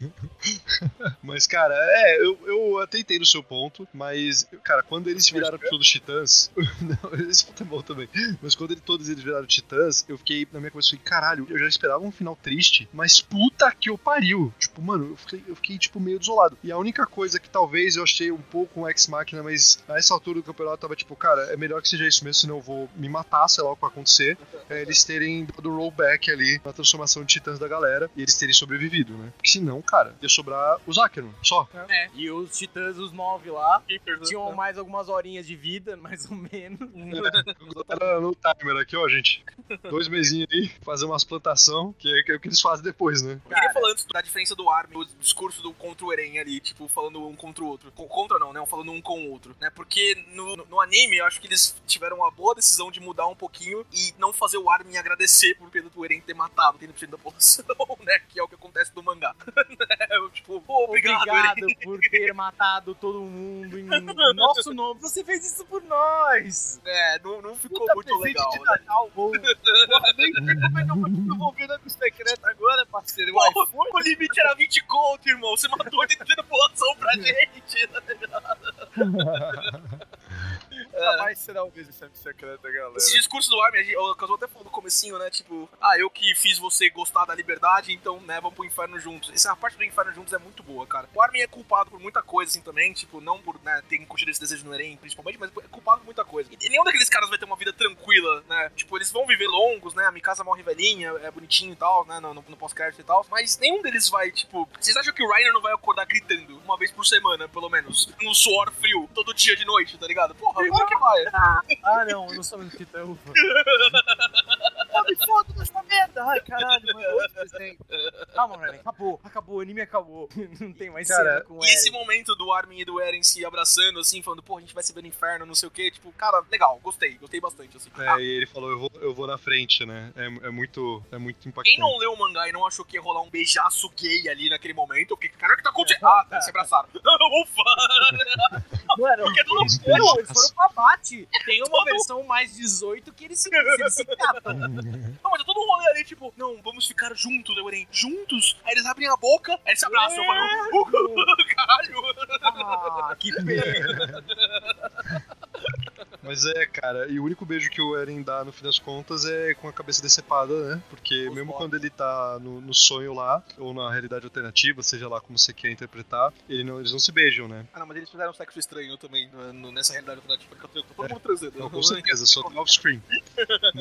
[laughs] mas, cara, é, eu, eu até entendo o seu ponto, mas, cara, quando eles viraram todos titãs. [laughs] não, esse ponto é bom também. Mas quando ele- todos eles viraram titãs, eu fiquei na minha cabeça, falei, caralho, eu já esperava um final triste, mas puta que eu pariu. Tipo, mano, eu fiquei, eu fiquei tipo, meio desolado. E a única coisa que talvez eu achei um pouco um ex-máquina, mas a essa altura do campeonato tava tipo, cara, é melhor que seja isso mesmo, senão eu vou me matar, sei lá o que vai acontecer. É, eles terem dado rollback ali na transformação de titãs da galera e eles terem sobrevivido, né? Porque senão, cara, ia sobrar o Zakeron, só. É. E os titãs, os nove lá, né? tinham mais algumas horinhas de vida, [laughs] mais ou menos. Era no timer aqui, ó, gente. Dois mesinhos aí, fazer umas plantação, que é, que é o que eles fazem depois, né? Eu queria falar antes da diferença do Armin, o discurso do contra o Eren ali, tipo, falando um contra o outro. Co- Contra não, né? Falando um com o outro, né? Porque no, no- anime, eu acho que eles tiveram uma boa decisão de mudar um pouquinho e não fazer o Armin agradecer por pelo do Eren ter matado 30% da população, [laughs] né? Que é o que acontece no mangá. Eu, [laughs] tipo, obrigado, Obrigado Eren. por ter matado todo mundo em [laughs] nosso nome. Você fez isso por nós. É, não, não ficou Puta muito legal, de né? Natal, bom. Porra, nem sei como é que eu vou desenvolver na secreta agora, parceiro. Uai, Pô, o limite era 20 conto, irmão. Você matou 80% da população pra [laughs] gente. [laughs] nunca mais será o mesmo sempre secreto, galera. Esse discurso do Armin, a gente- o Kazuo até falou no comecinho, né? Tipo, ah, eu que fiz você gostar da liberdade, então, né, vamos pro inferno juntos. Essa parte do inferno juntos é muito boa, cara. O Armin é culpado por muita coisa, assim, também, tipo, não por, né, ter incutido esse desejo no Eren, principalmente, mas é culpado por muita coisa. E nenhum daqueles caras vai ter uma vida tranquila, né? Tipo, eles vão viver longos, né? A Mikasa morre velhinha, é bonitinho e tal, né? No, no, no pós-crédito e tal. Mas nenhum deles vai, tipo. Vocês acham que o Reiner não vai acordar gritando uma vez por semana, pelo menos? No suor frio, todo dia de noite, tá ligado? Porra, claro Ah, não, eu não sou muito titã. [laughs] Ah, me foda, essa merda. Ai, caralho, mano. Outro desenho. Calma, Eren, acabou, acabou, o anime acabou. [laughs] Não tem mais Cara, cena com o E esse Eren. momento do Armin e do Eren se abraçando, assim, falando, pô, a gente vai se ver no inferno, não sei o quê. Tipo, cara, legal, gostei, gostei bastante, assim. É, e ele falou, eu vou, eu vou na frente, né? É, é muito, é muito impactante. Quem não leu o mangá e não achou que ia rolar um beijaço gay ali naquele momento, fiquei, cara, o que tá acontecendo? Ah, tá, se abraçaram. [laughs] Ufa! [laughs] Mano, Porque todo eles foram, eles foram pra bate. Tem uma versão mais 18 que eles se, eles se catam. Não, mas é todo um rolê ali, tipo, não, vamos ficar juntos, eu Eren, juntos? Aí eles abrem a boca, aí eles se abraçam, eu falei, uh, [laughs] caralho! Ah, que pena. [laughs] Mas é, cara, e o único beijo que o Eren dá no fim das contas é com a cabeça decepada, né? Porque Os mesmo mortos. quando ele tá no, no sonho lá, ou na realidade alternativa, seja lá como você quer interpretar, ele não, eles não se beijam, né? Ah, não, mas eles fizeram sexo estranho também no- no- nessa realidade alternativa, que eu tô todo mundo transando. Não, com certeza, só tá off-screen.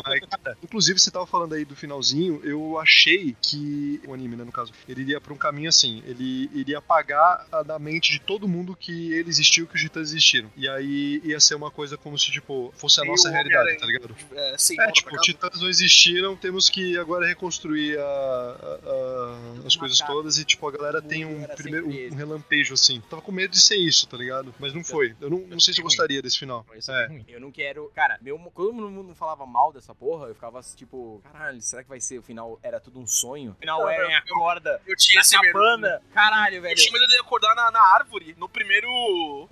Mas, cara, inclusive, você tava falando aí do finalzinho, eu achei que o anime, né, no caso, ele iria pra um caminho assim, ele iria apagar a- da mente de todo mundo que ele existiu, que os titãs existiram. E aí ia ser uma coisa como se, tipo, fosse a nossa realidade, tá ligado? É, sim, É, tipo, titãs não existiram, temos que agora reconstruir a- a- a- as coisas Macaco. todas e, tipo, a galera tem um, era primeiro, um relampejo, assim. Tava com medo de ser isso, tá ligado? Mas não foi. Eu não, não sei se eu gostaria desse final. Isso É. é ruim. Eu não quero. Cara, meu, quando todo mundo falava mal dessa porra, eu ficava tipo, caralho, será que vai ser o final? Era tudo um sonho? O final Eren eu- acorda Eu tinha na esse medo. cabana. Caralho, Eu velho. tinha medo de acordar na, na árvore, no primeiro.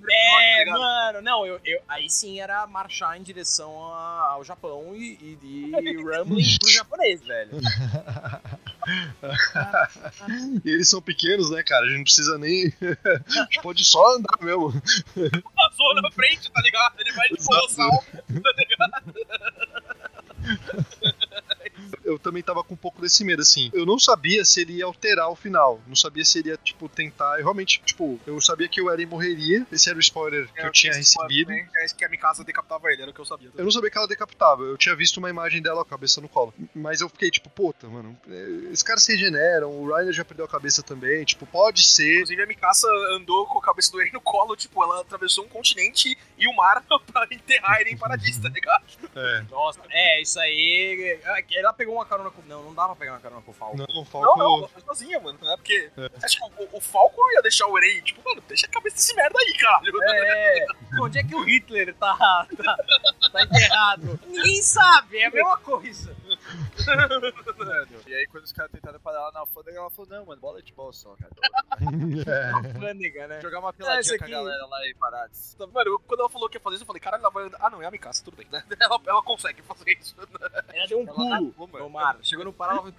É, tá mano, não, eu, eu- aí sim era marchar em direção a- ao Japão e, e de [laughs] rumbling pro japonês, velho. E eles são pequenos, né, cara? A gente não precisa nem. a [laughs] gente pode só andar mesmo. Passou na frente, tá ligado? Ele vai de Exato. colossal. [laughs] Eu também tava com um pouco desse medo, assim. Eu não sabia se ele ia alterar o final. Não sabia se ele ia, tipo, tentar. Eu realmente, tipo, eu sabia que o Eren morreria. Esse era o spoiler que eu tinha recebido. Né? Que a Mikasa decapitava ele, era o que eu sabia. Eu não sabia que ela decapitava, eu tinha visto uma imagem dela com a cabeça no colo. Mas eu fiquei tipo, puta, mano, eh, esses caras se regeneram, o Reiner já perdeu a cabeça também, tipo, pode ser. Inclusive, a Mikasa andou com a cabeça do Eren no colo, tipo, ela atravessou um continente e o mar [laughs] pra enterrar Eren em Paradis, tá ligado? É. Nossa, é, isso aí. Ela pegou uma carona com. Não, não dá pra pegar uma carona com o Falco. Não, o Não, Falco. não, ela foi sozinha, mano. Não é porque. Você acha que o, o Falco não ia deixar o Eren? Tipo, mano, deixa a cabeça desse merda aí, caralho. É, onde é que o Hitler tá, [laughs] tá, tá enterrado? Ninguém sabe, é a mesma coisa. E aí, quando os caras tentaram parar ela na alfândega, ela falou: Não, mano, bola de bola só, cara. [laughs] É. Alfândega, né? Jogar uma peladinha com a aqui- galera lá em Paradas. Mano, eu- quando ela falou que ia fazer isso, eu falei, caralho, ela vai andar. Ah, não, é a Mikasa, tudo bem. [laughs] Ela, ela consegue fazer isso. Ela deu um Ela pulo no mano. mar. Chegou no par, ela foi.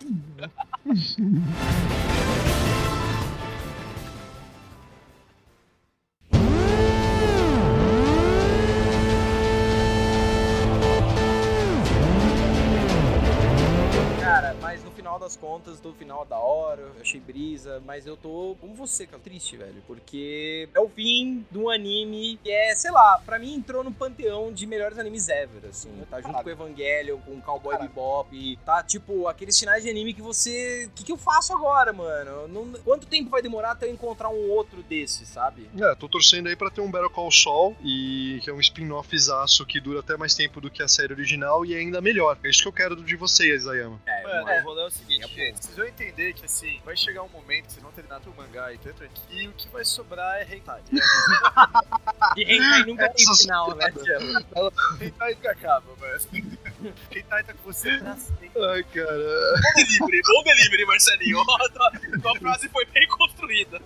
Das contas, do final da hora, eu achei brisa, mas eu tô como você, cara, triste, velho, porque é o fim de um anime que é, sei lá, pra mim entrou no panteão de melhores animes ever, assim, tá junto Caralho. com Evangelion, com Cowboy Caralho. Bebop, tá tipo aqueles finais de anime que você, o que, que eu faço agora, mano? Não- Quanto tempo vai demorar até eu encontrar um outro desse, sabe? É, tô torcendo aí pra ter um Battle Call Sol, e que é um spin-off-zaço que dura até mais tempo do que a série original e é ainda melhor. É isso que eu quero de vocês, Ayama. É, Mano, é. o rolê é o seguinte, É, gente. Vocês vão entender que, assim, vai chegar um momento que vocês vão terminar o mangá e tanto aqui, e o que vai sobrar é hentai. [laughs] E hentai nunca tem Essas final, né? [laughs] Tiago? hentai nunca acaba, mano. [laughs] hentai tá com você pra sempre. Ai, cara. Bom delivery, bom delivery, Marcelinho. Tua, tua frase foi bem construída.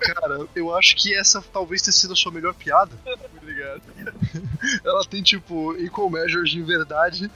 Cara, eu acho que essa talvez tenha sido a sua melhor piada. Muito obrigado. Ela tem, tipo, equal measures de verdade.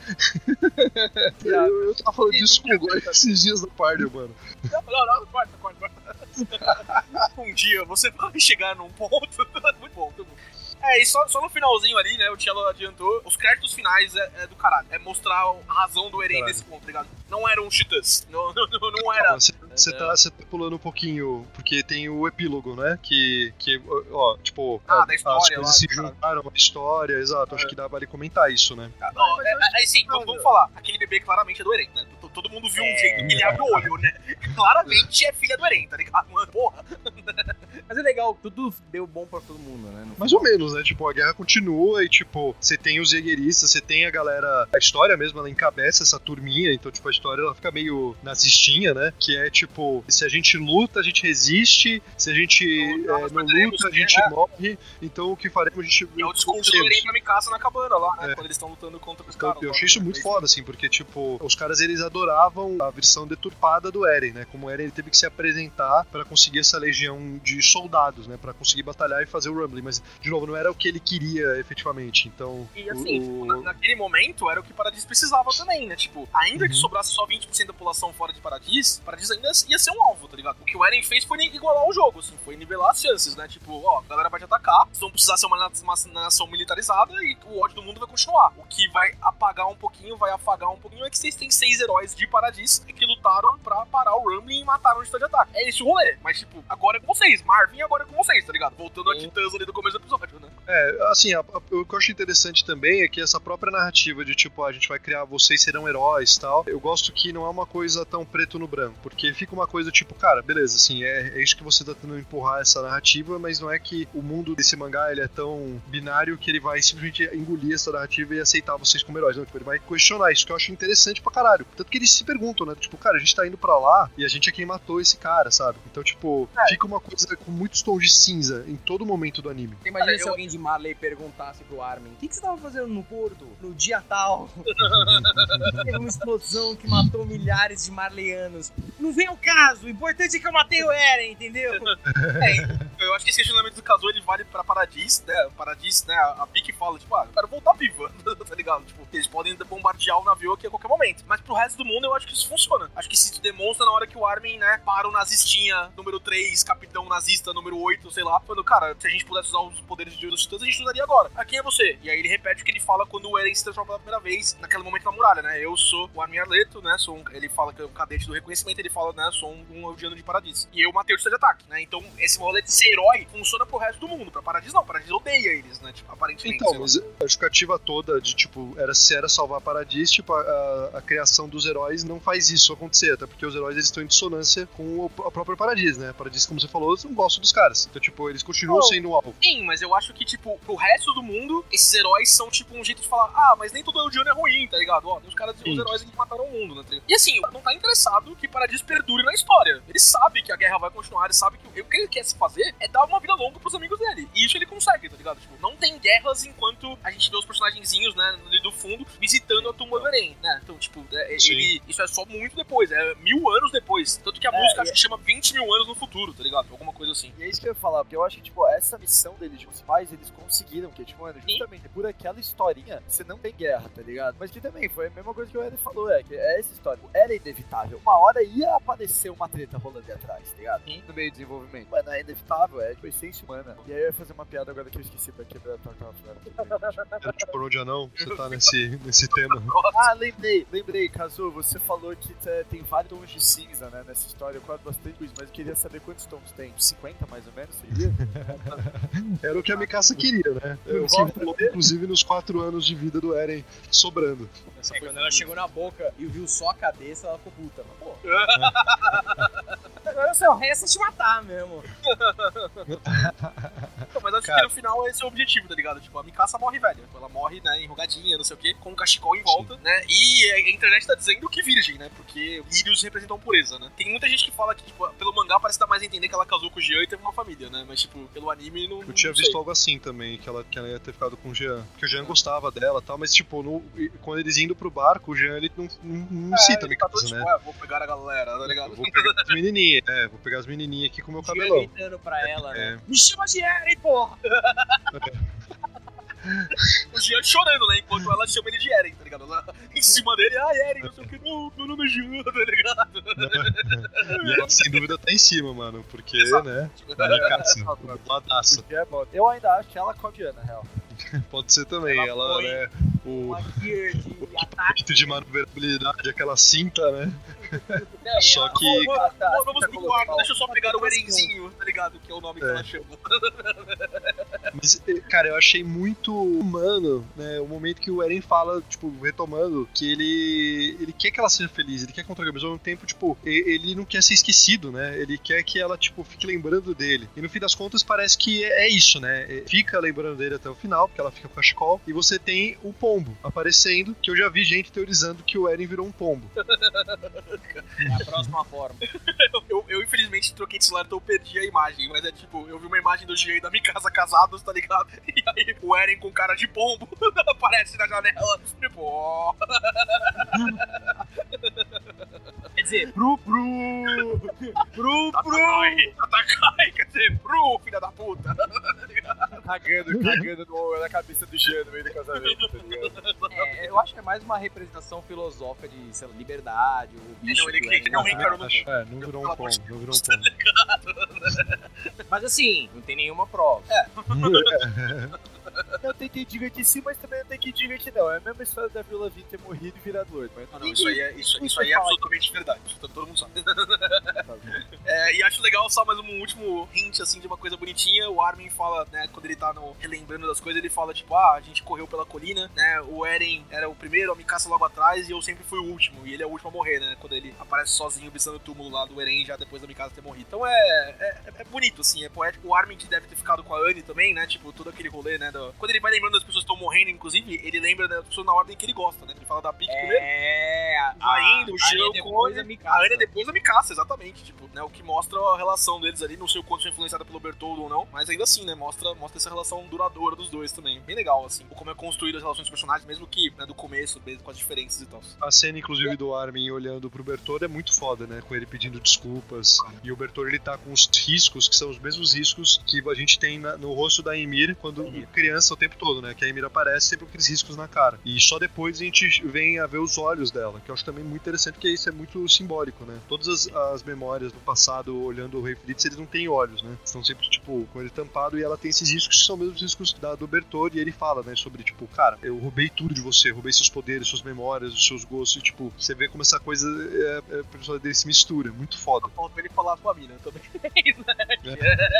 eu, eu tava falando disso com o Goy esses dias da Party, mano. Não, não, não, corta, corta, corta. [laughs] um dia você vai chegar num ponto. [laughs] muito bom, muito bom. É, e só, só no finalzinho ali, né? O Cello adiantou. Os créditos finais é, é do caralho. É mostrar a razão do Eren Caralho. nesse ponto, tá ligado? Não eram titãs. Não, [laughs] não, não, não era. Você, tá, tá pulando um pouquinho, porque tem o epílogo, né? Que, que ó, tipo, Ah, a- da história as lá, coisas se cara. juntaram, a história, exato. Acho que dá vale comentar isso, né? Não, mas é, é, é, sim, vamos, vamos falar. Aquele bebê claramente é do Eren, né? Todo- mundo viu um É. jeito que ele abre o olho, né? [laughs] Claramente é filha do Eren, tá ligado? Mano, porra. [laughs] Mas é legal, tudo deu bom pra todo mundo, né? Mais ou menos, né? Tipo, a guerra continua e, tipo, você tem os jaegeristas, você tem a galera. A história mesmo, ela encabeça essa turminha, então, tipo, a história ela fica meio nazistinha, né? Que é, tipo, se a gente luta, a gente resiste, se a gente Não, é, nós não luta, a gente é. morre, então o que faremos, a gente. E é o discurso do. Eren pra Mikasa na cabana lá, né? É. Quando eles estão lutando contra os Então, caras. eu achei isso né? muito foda, assim, porque, tipo, os caras eles adoravam a versão deturpada do Eren, né? Como o Eren ele teve que se apresentar pra conseguir essa legião de soldados, né? Pra conseguir batalhar e fazer o Rumbling. Mas, de novo, não era o que ele queria efetivamente. Então. E assim, o- o- na- naquele momento era o que Paradis precisava também, né? Tipo, ainda que Uhum. sobrasse só 20% da população fora de Paradis, Paradis ainda ia ser um alvo, tá ligado? O que o Eren fez foi igualar o jogo, assim, foi nivelar as chances, né? Tipo, ó, a galera vai te atacar, vocês vão precisar ser uma, uma nação militarizada e o ódio do mundo vai continuar. O que vai apagar um pouquinho, vai afagar um pouquinho é que vocês têm seis heróis de Paradis que lutaram pra parar o Rumbling e mataram o Estado de Ataque. É esse o rolê, mas tipo, agora é com vocês, Marvin agora é com vocês, tá ligado? Voltando a Sim. Titãs ali do começo do episódio, né? É, assim, a- a- o que eu acho interessante também é que essa própria narrativa de tipo, ah, a gente vai criar, vocês serão heróis e tal, eu gosto que não é uma coisa tão preto no branco, porque fica uma coisa tipo, cara, beleza, assim, é, é isso que você tá tentando empurrar essa narrativa, mas não é que o mundo desse mangá ele é tão binário que ele vai simplesmente engolir essa narrativa e aceitar vocês como heróis, não, tipo, ele vai questionar isso, que eu acho interessante pra caralho. Tanto que eles se perguntam, né, tipo, cara, a gente tá indo pra lá e a gente é quem matou esse cara, sabe? Então, tipo, fica uma coisa com muitos tons de cinza em todo momento do anime. Imagina Cara, se eu- alguém de Marley perguntasse pro Armin: O que, que você tava fazendo no porto? No dia tal? [laughs] Teve uma explosão que matou milhares de marleyanos. Não vem ao caso, o importante é que eu matei o Eren, entendeu? [laughs] É, eu acho que esse questionamento do Kazuo ele vale pra Paradis, né? Paradis, né? A Pique fala, tipo, ah, eu quero voltar viva, [laughs] tá ligado? Tipo, eles podem bombardear o navio aqui a qualquer momento. Mas pro resto do mundo eu acho que isso funciona. Acho que isso demonstra na hora que o Armin, né, para o nazistinha número 3, capitão nazista número 8, sei lá, falando, cara, se a gente pudesse usar os poderes de dos titãs, a gente usaria agora. Ah, quem é você? E aí ele repete o que ele fala quando o Eren se transforma pela primeira vez, naquele momento na muralha, né? Eu sou o Armin Arleto, né? Sou um, ele fala que é o cadete do reconhecimento, ele fala, né? Sou um, um de Paradis. E eu matei o de ataque, né? Então, esse rolê de ser herói funciona pro resto do mundo. Pra Paradis não, Paradis odeia eles, né? Tipo, aparentemente. Então, mas a justificativa toda de, tipo, era, se era salvar Paradis, tipo, a, a- a criação dos heróis não faz isso acontecer, até porque os heróis eles estão em dissonância com o, a própria Paradis, né? Paradis, como você falou, não dos caras. Então, tipo, eles continuam Não. sendo o alvo. Sim, mas eu acho que, tipo, pro resto do mundo, esses heróis são, tipo, um jeito de falar, ah, mas nem todo Eldiano é ruim, tá ligado? Ó, tem os caras, os heróis que mataram o mundo, né? tá? E assim, não tá interessado que Paradis perdure na história. Ele sabe que a guerra vai continuar, ele sabe que o que ele quer se fazer é dar uma vida longa pros amigos dele. E isso ele consegue, tá ligado? Tipo, não tem guerras enquanto a gente vê os personagenzinhos, né, ali do fundo, visitando a tumba do Eren, né? Então, tipo, é, Sim. ele, isso é só muito depois, é mil anos depois. Tanto que a É, música e- acho que chama 20 mil anos no futuro, tá ligado? Alguma coisa assim. E é isso que eu ia falar, porque eu acho que, tipo, essa missão deles de pais, eles conseguiram, que, tipo, mano, justamente por aquela historinha, você não tem guerra, tá ligado? Mas que também foi a mesma coisa que o Eren falou, é que é essa história. Era inevitável. Uma hora ia aparecer uma treta rolando ali atrás, tá ligado? Sim. No meio do desenvolvimento. Mano, é inevitável, é tipo essência humana. E aí eu ia fazer uma piada agora que eu esqueci pra quebrar a Era, tipo, por onde não? Você tá nesse, nesse tema. Ah, lembrei, lembrei, Kazu, você falou que te- tem vários tons de cinza, né, nessa história, eu quase bastante com isso, mas eu queria saber quantos tons tem. 50 mais ou menos, seria? [laughs] Era o que a Mikasa queria, né? Eu volto inclusive, nos quatro anos de vida do Eren sobrando. É, quando ela chegou na boca e viu só a cabeça, ela ficou puta. Mas, pô. [laughs] Agora o seu resto é te matar mesmo. [laughs] Não, mas acho Cara. que no final esse é o objetivo, tá ligado? Tipo, a Mikasa morre velha. Ela morre, né, enrugadinha, não sei o quê, com um cachecol em volta, né? E a internet tá dizendo que virgem, né? Porque lírios representam pureza, né? Tem muita gente que fala que, tipo, pelo mangá parece dar mais a entender que ela casou com o Jean e teve uma família, né? Mas, tipo, pelo anime não. Eu tinha não sei. visto algo assim também, que ela, que ela ia ter ficado com o Jean. Porque o Jean gostava dela e tal, mas, tipo, no- quando eles indo pro barco, o Jean ele não, não, não É, cita a ele tá todo, Mikasa, tipo, né? é, vou pegar a galera, tá ligado? Eu Vou pegar as menininhas, é, vou pegar as menininhas aqui com o meu cabelão. pra ela, né? É. Me chama de Eren, porra! [laughs] O Jean chorando, né? Enquanto ela chama ele de Eren, tá ligado? Ela em cima dele, ah, Eren, não sei o que, não, meu nome é Jean, tá ligado? E ela, sem dúvida, tá em cima, mano, porque, Exato. né? Tipo, A Mikasa, [laughs] ladaça. Porque é bom. Eu ainda acho que ela copia, na real. [laughs] Pode ser também, Ela ela, foi né? O Uma gear de [laughs] o ataque. de manobrabilidade, aquela cinta, né? Não, e Só que. Vamos, tá, vamos tá pro quarto, deixa eu só pegar o Erenzinho, tá ligado? Que é o nome que É. ela chama. [laughs] Mas, eh, cara, eu achei muito humano, né? O momento que o Eren fala, tipo, retomando, que ele ele quer que ela seja feliz, ele quer controlar, mas ao mesmo tempo, tipo, ele não quer ser esquecido, né? Ele quer que ela, tipo, fique lembrando dele. E no fim das contas, parece que é é isso, né? É, Fica lembrando dele até o final, porque ela fica com a cachecol, e você tem o pombo aparecendo, que eu já vi gente teorizando que o Eren virou um pombo. [laughs] É a próxima forma. Eu, eu, infelizmente troquei de celular, então eu perdi a imagem. Mas é tipo, eu vi uma imagem do e da Mikasa casados, tá ligado? [laughs] E aí o Eren com cara de pombo [laughs] aparece na janela. Tipo, [laughs] dizer, pro, pro, pro, pro. Atakai, quer dizer, pro filha da puta. Cagando, cagando no, na cabeça do Jean no meio do casamento, tá ligado? É, eu acho que é mais uma representação filosófica de sei lá, liberdade, o bicho. Não, ele- não reencarnou no É, não virou um pombo, não virou um pombo. Mas assim, não tem nenhuma prova. [laughs] Não tem que sim, mas também não tem que não. É a mesma história da Vila Vin ter morrido e virado doido. Mas Não, não, isso aí é, isso, isso aí é absolutamente verdade. Todo, todo mundo sabe. [laughs] É, e acho legal só mais um último hint, assim, de uma coisa bonitinha. O Armin fala, né, quando ele tá no, relembrando das coisas, ele fala, tipo, ah, a gente correu pela colina, né, o Eren era o primeiro, a Mikasa logo atrás, e eu sempre fui o último. E ele é o último a morrer, né, quando ele aparece sozinho, pisando o túmulo lá do Eren, já depois da Mikasa ter morrido. Então é, é, é bonito, assim, é poético. O Armin que deve ter ficado com a Anne também, né, tipo, todo aquele rolê, né, do- quando ele vai lembrando das pessoas que estão morrendo, inclusive, ele lembra das pessoas na ordem que ele gosta, né, ele fala da Pique primeiro, É, a, Vai indo, o a Jean, Anya o depois da a Mikasa. Depois da Mikasa, exatamente. Tipo, né? O que mostra a relação deles ali. Não sei o quanto foi influenciada pelo Bertoldo ou não. Mas ainda assim, né? Mostra, mostra essa relação duradoura dos dois também. Bem legal, assim. Como é construído as relações dos personagens, mesmo que né, do começo, mesmo com as diferenças e tal. A cena, inclusive, do Armin olhando pro Bertoldo é muito foda, né? Com ele pedindo desculpas. E o Bertoldo, ele tá com os riscos, que são os mesmos riscos que a gente tem na- no rosto da Emir quando criança o tempo todo, né? Que a Emir aparece sempre com aqueles riscos na cara. E só depois a gente vem a ver os olhos dela, que eu acho também muito interessante, porque isso é muito simbólico, né? Todas as, as memórias do passado, olhando o Rei Fritz, eles não têm olhos, né? Estão sempre, tipo, com ele tampado e ela tem esses riscos que são os mesmos riscos da, do Bertoldo. E ele fala, né? Sobre, tipo, cara, eu roubei tudo de você, roubei seus poderes, suas memórias, os seus gostos. E, tipo, você vê como essa coisa, é, é, a personalidade dele se mistura. Muito foda. Falta ele falar com a mina também. [laughs]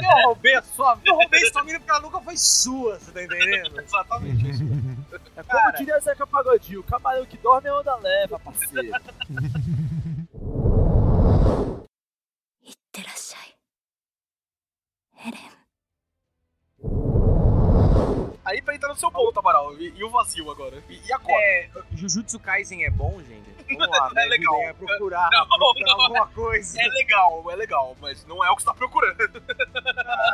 Eu roubei a sua Eu roubei sua mina porque ela nunca foi sua, você tá entendendo? [laughs] Exatamente. isso. É como Cara. diria Zeca Pagodinho, o camarão que dorme é onda leva, parceiro. [laughs] いってらっしゃい Aí pra entrar no seu ponto, Amaral. E, e o vazio agora? E, e cor. É, Jujutsu Kaisen é bom, gente? Vamos lá, [laughs] É me legal. a procurar, Não, procurar não. alguma coisa. É legal, é legal, mas não é o que você tá procurando.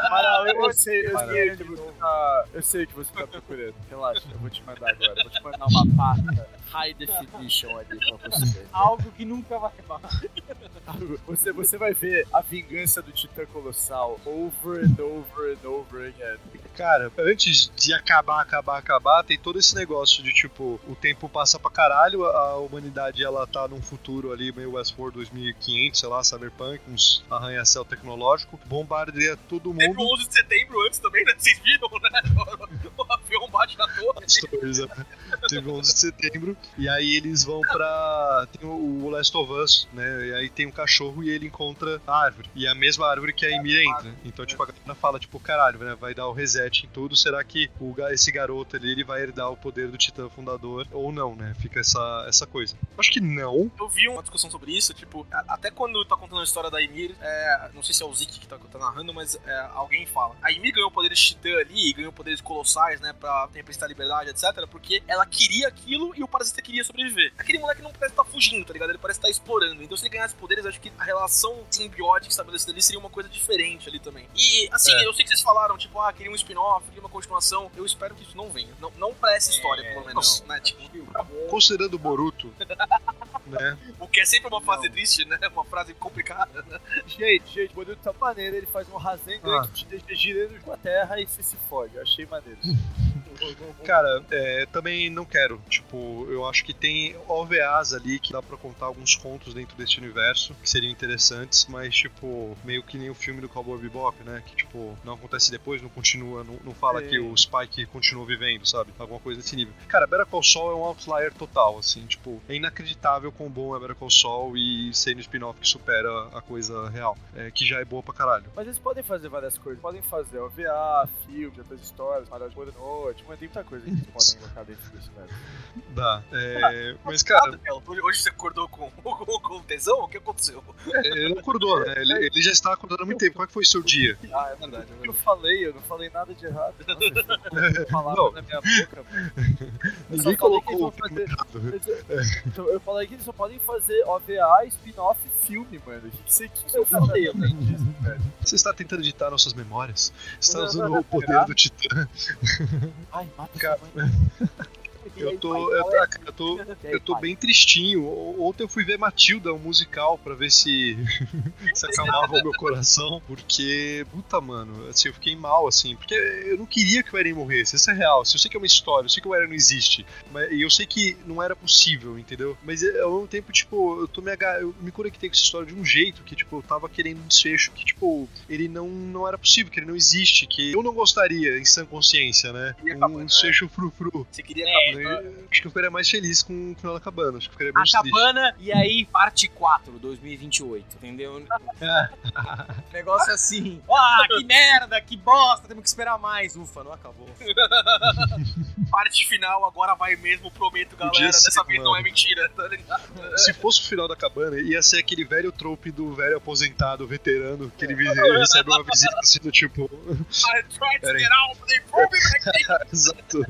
Amaral, eu, eu sei, eu sei o que você tá. Eu sei que você tá procurando. Relaxa, eu vou te mandar agora. Eu vou te mandar uma [laughs] pasta high definition ali pra você. Algo que nunca vai acabar. Você, você vai ver a vingança do Titã Colossal over and over and over again. Cara, antes de acabar, acabar, acabar, tem todo esse negócio de tipo, o tempo passa pra caralho, a humanidade ela tá num futuro ali meio Westworld 2500, sei lá, Cyberpunk, uns arranha-céu tecnológico, bombardeia todo Teve o mundo. 11 de setembro antes também, né? Vocês viram, né? [laughs] O avião bate na torre. Coisa. Teve 11 de setembro, e aí eles vão pra. Tem o Last of Us, né? E aí tem um cachorro e ele encontra a árvore. E é a mesma árvore que a Emir entra. Então, tipo, a galera fala, tipo, caralho, né? Vai dar o reset em tudo. Será que o, esse garoto ali ele vai herdar o poder do Titã Fundador ou não, né? Fica essa, essa coisa. Acho que não. Eu vi uma discussão sobre isso, tipo, até quando tá contando a história da Ymir, é, não sei se é o Zik que tá, tá narrando, mas é, alguém fala. A Ymir ganhou poderes titã ali, e ganhou poderes colossais, né, pra tempestade liberdade, etc, porque ela queria aquilo e o parasita queria sobreviver. Aquele moleque não parece estar fugindo, tá ligado? Ele parece estar explorando. Então se ele ganhasse poderes, acho que a relação simbiótica estabelecida ali seria uma coisa diferente ali também. E, assim, É. eu sei que vocês falaram, tipo, ah, queria um spin-off, queria uma continuação. Eu espero que isso não venha. Não, não pra essa história, pelo menos, né? Tipo, Considerando o Boruto, [laughs] né? o que é sempre uma fase triste, né? Uma frase complicada. Gente, gente, o modelo tá maneiro. Ele faz um Rasengan Ah. que te deixa girando com a terra e você se fode. Eu achei maneiro. [laughs] Cara, é, também não quero. Tipo, eu acho que tem OVAs ali que dá pra contar alguns contos dentro desse universo que seriam interessantes, mas, tipo, meio que nem o filme do Cowboy Bebop, né? Que, tipo, não acontece depois, não continua, não, não fala É. que o Spike continuou vivendo, sabe? Alguma coisa desse nível. Cara, Better Call Saul é um outlier total, assim, tipo, é inacreditável quão bom é Better Call Saul e sendo spin-off que supera a coisa real, é, que já é boa pra caralho. Mas eles podem fazer várias coisas. Podem fazer OVA, filme, outras histórias, parar de boa da noite. Mas tem muita coisa que eles podem [laughs] colocar dentro desse universo. Dá. É, mas, cara, Hoje hoje você acordou com, [laughs] com, com tesão? O que aconteceu? ele não acordou, né? Ele, ele já está acordando há muito tempo. Como é que foi o seu dia? Ah, é verdade. O que eu falei? Eu não falei nada de errado. Nossa, [laughs] eu palavra Não. na minha boca, mano. Eu só Ninguém falei que colocou fazer- errado. Então, eu falei que eles só podem fazer OVA, spin-off e filme, mano. O que, que, você- que que eu falei além disso, velho? Você está tentando editar nossas memórias? Você está usando o poder do Titã? Ai, mata Cara, sua mãe. E Eu tô, eu, é? cara, eu tô, [laughs] eu tô bem tristinho. Ontem eu fui ver Matilda, um musical, pra ver se, [laughs] se acalmava o meu coração. Porque, puta, mano, assim, eu fiquei mal, assim. Porque eu não queria que o Eren morresse. Isso é real. Assim, eu sei que é uma história, eu sei que o Eren não existe. Mas, e eu sei que não era possível, entendeu? Mas é, ao mesmo tempo, tipo, eu tô me, aga- eu me conectei com essa história de um jeito que, tipo, eu tava querendo um desfecho que, tipo, ele não, não era possível, que ele não existe, que eu não gostaria, em sã consciência, né? Um acabar, né? desfecho frufru. Você queria É, Acho que eu ficaria mais feliz com o final da cabana. Acho que ficaria menos A triste. cabana e aí parte 4, 2028, entendeu? [laughs] Negócio assim. [laughs] Ah, que merda, que bosta, temos que esperar mais. Ufa, não acabou. [laughs] Parte final, agora vai mesmo, prometo, galera. Podia ser, Dessa vez não mano. é mentira, tá ligado? Se fosse o final da cabana, ia ser aquele velho trope do velho aposentado, veterano, que ele recebe uma visita assim do tipo. I tried to get out, they pulled me back. Exato.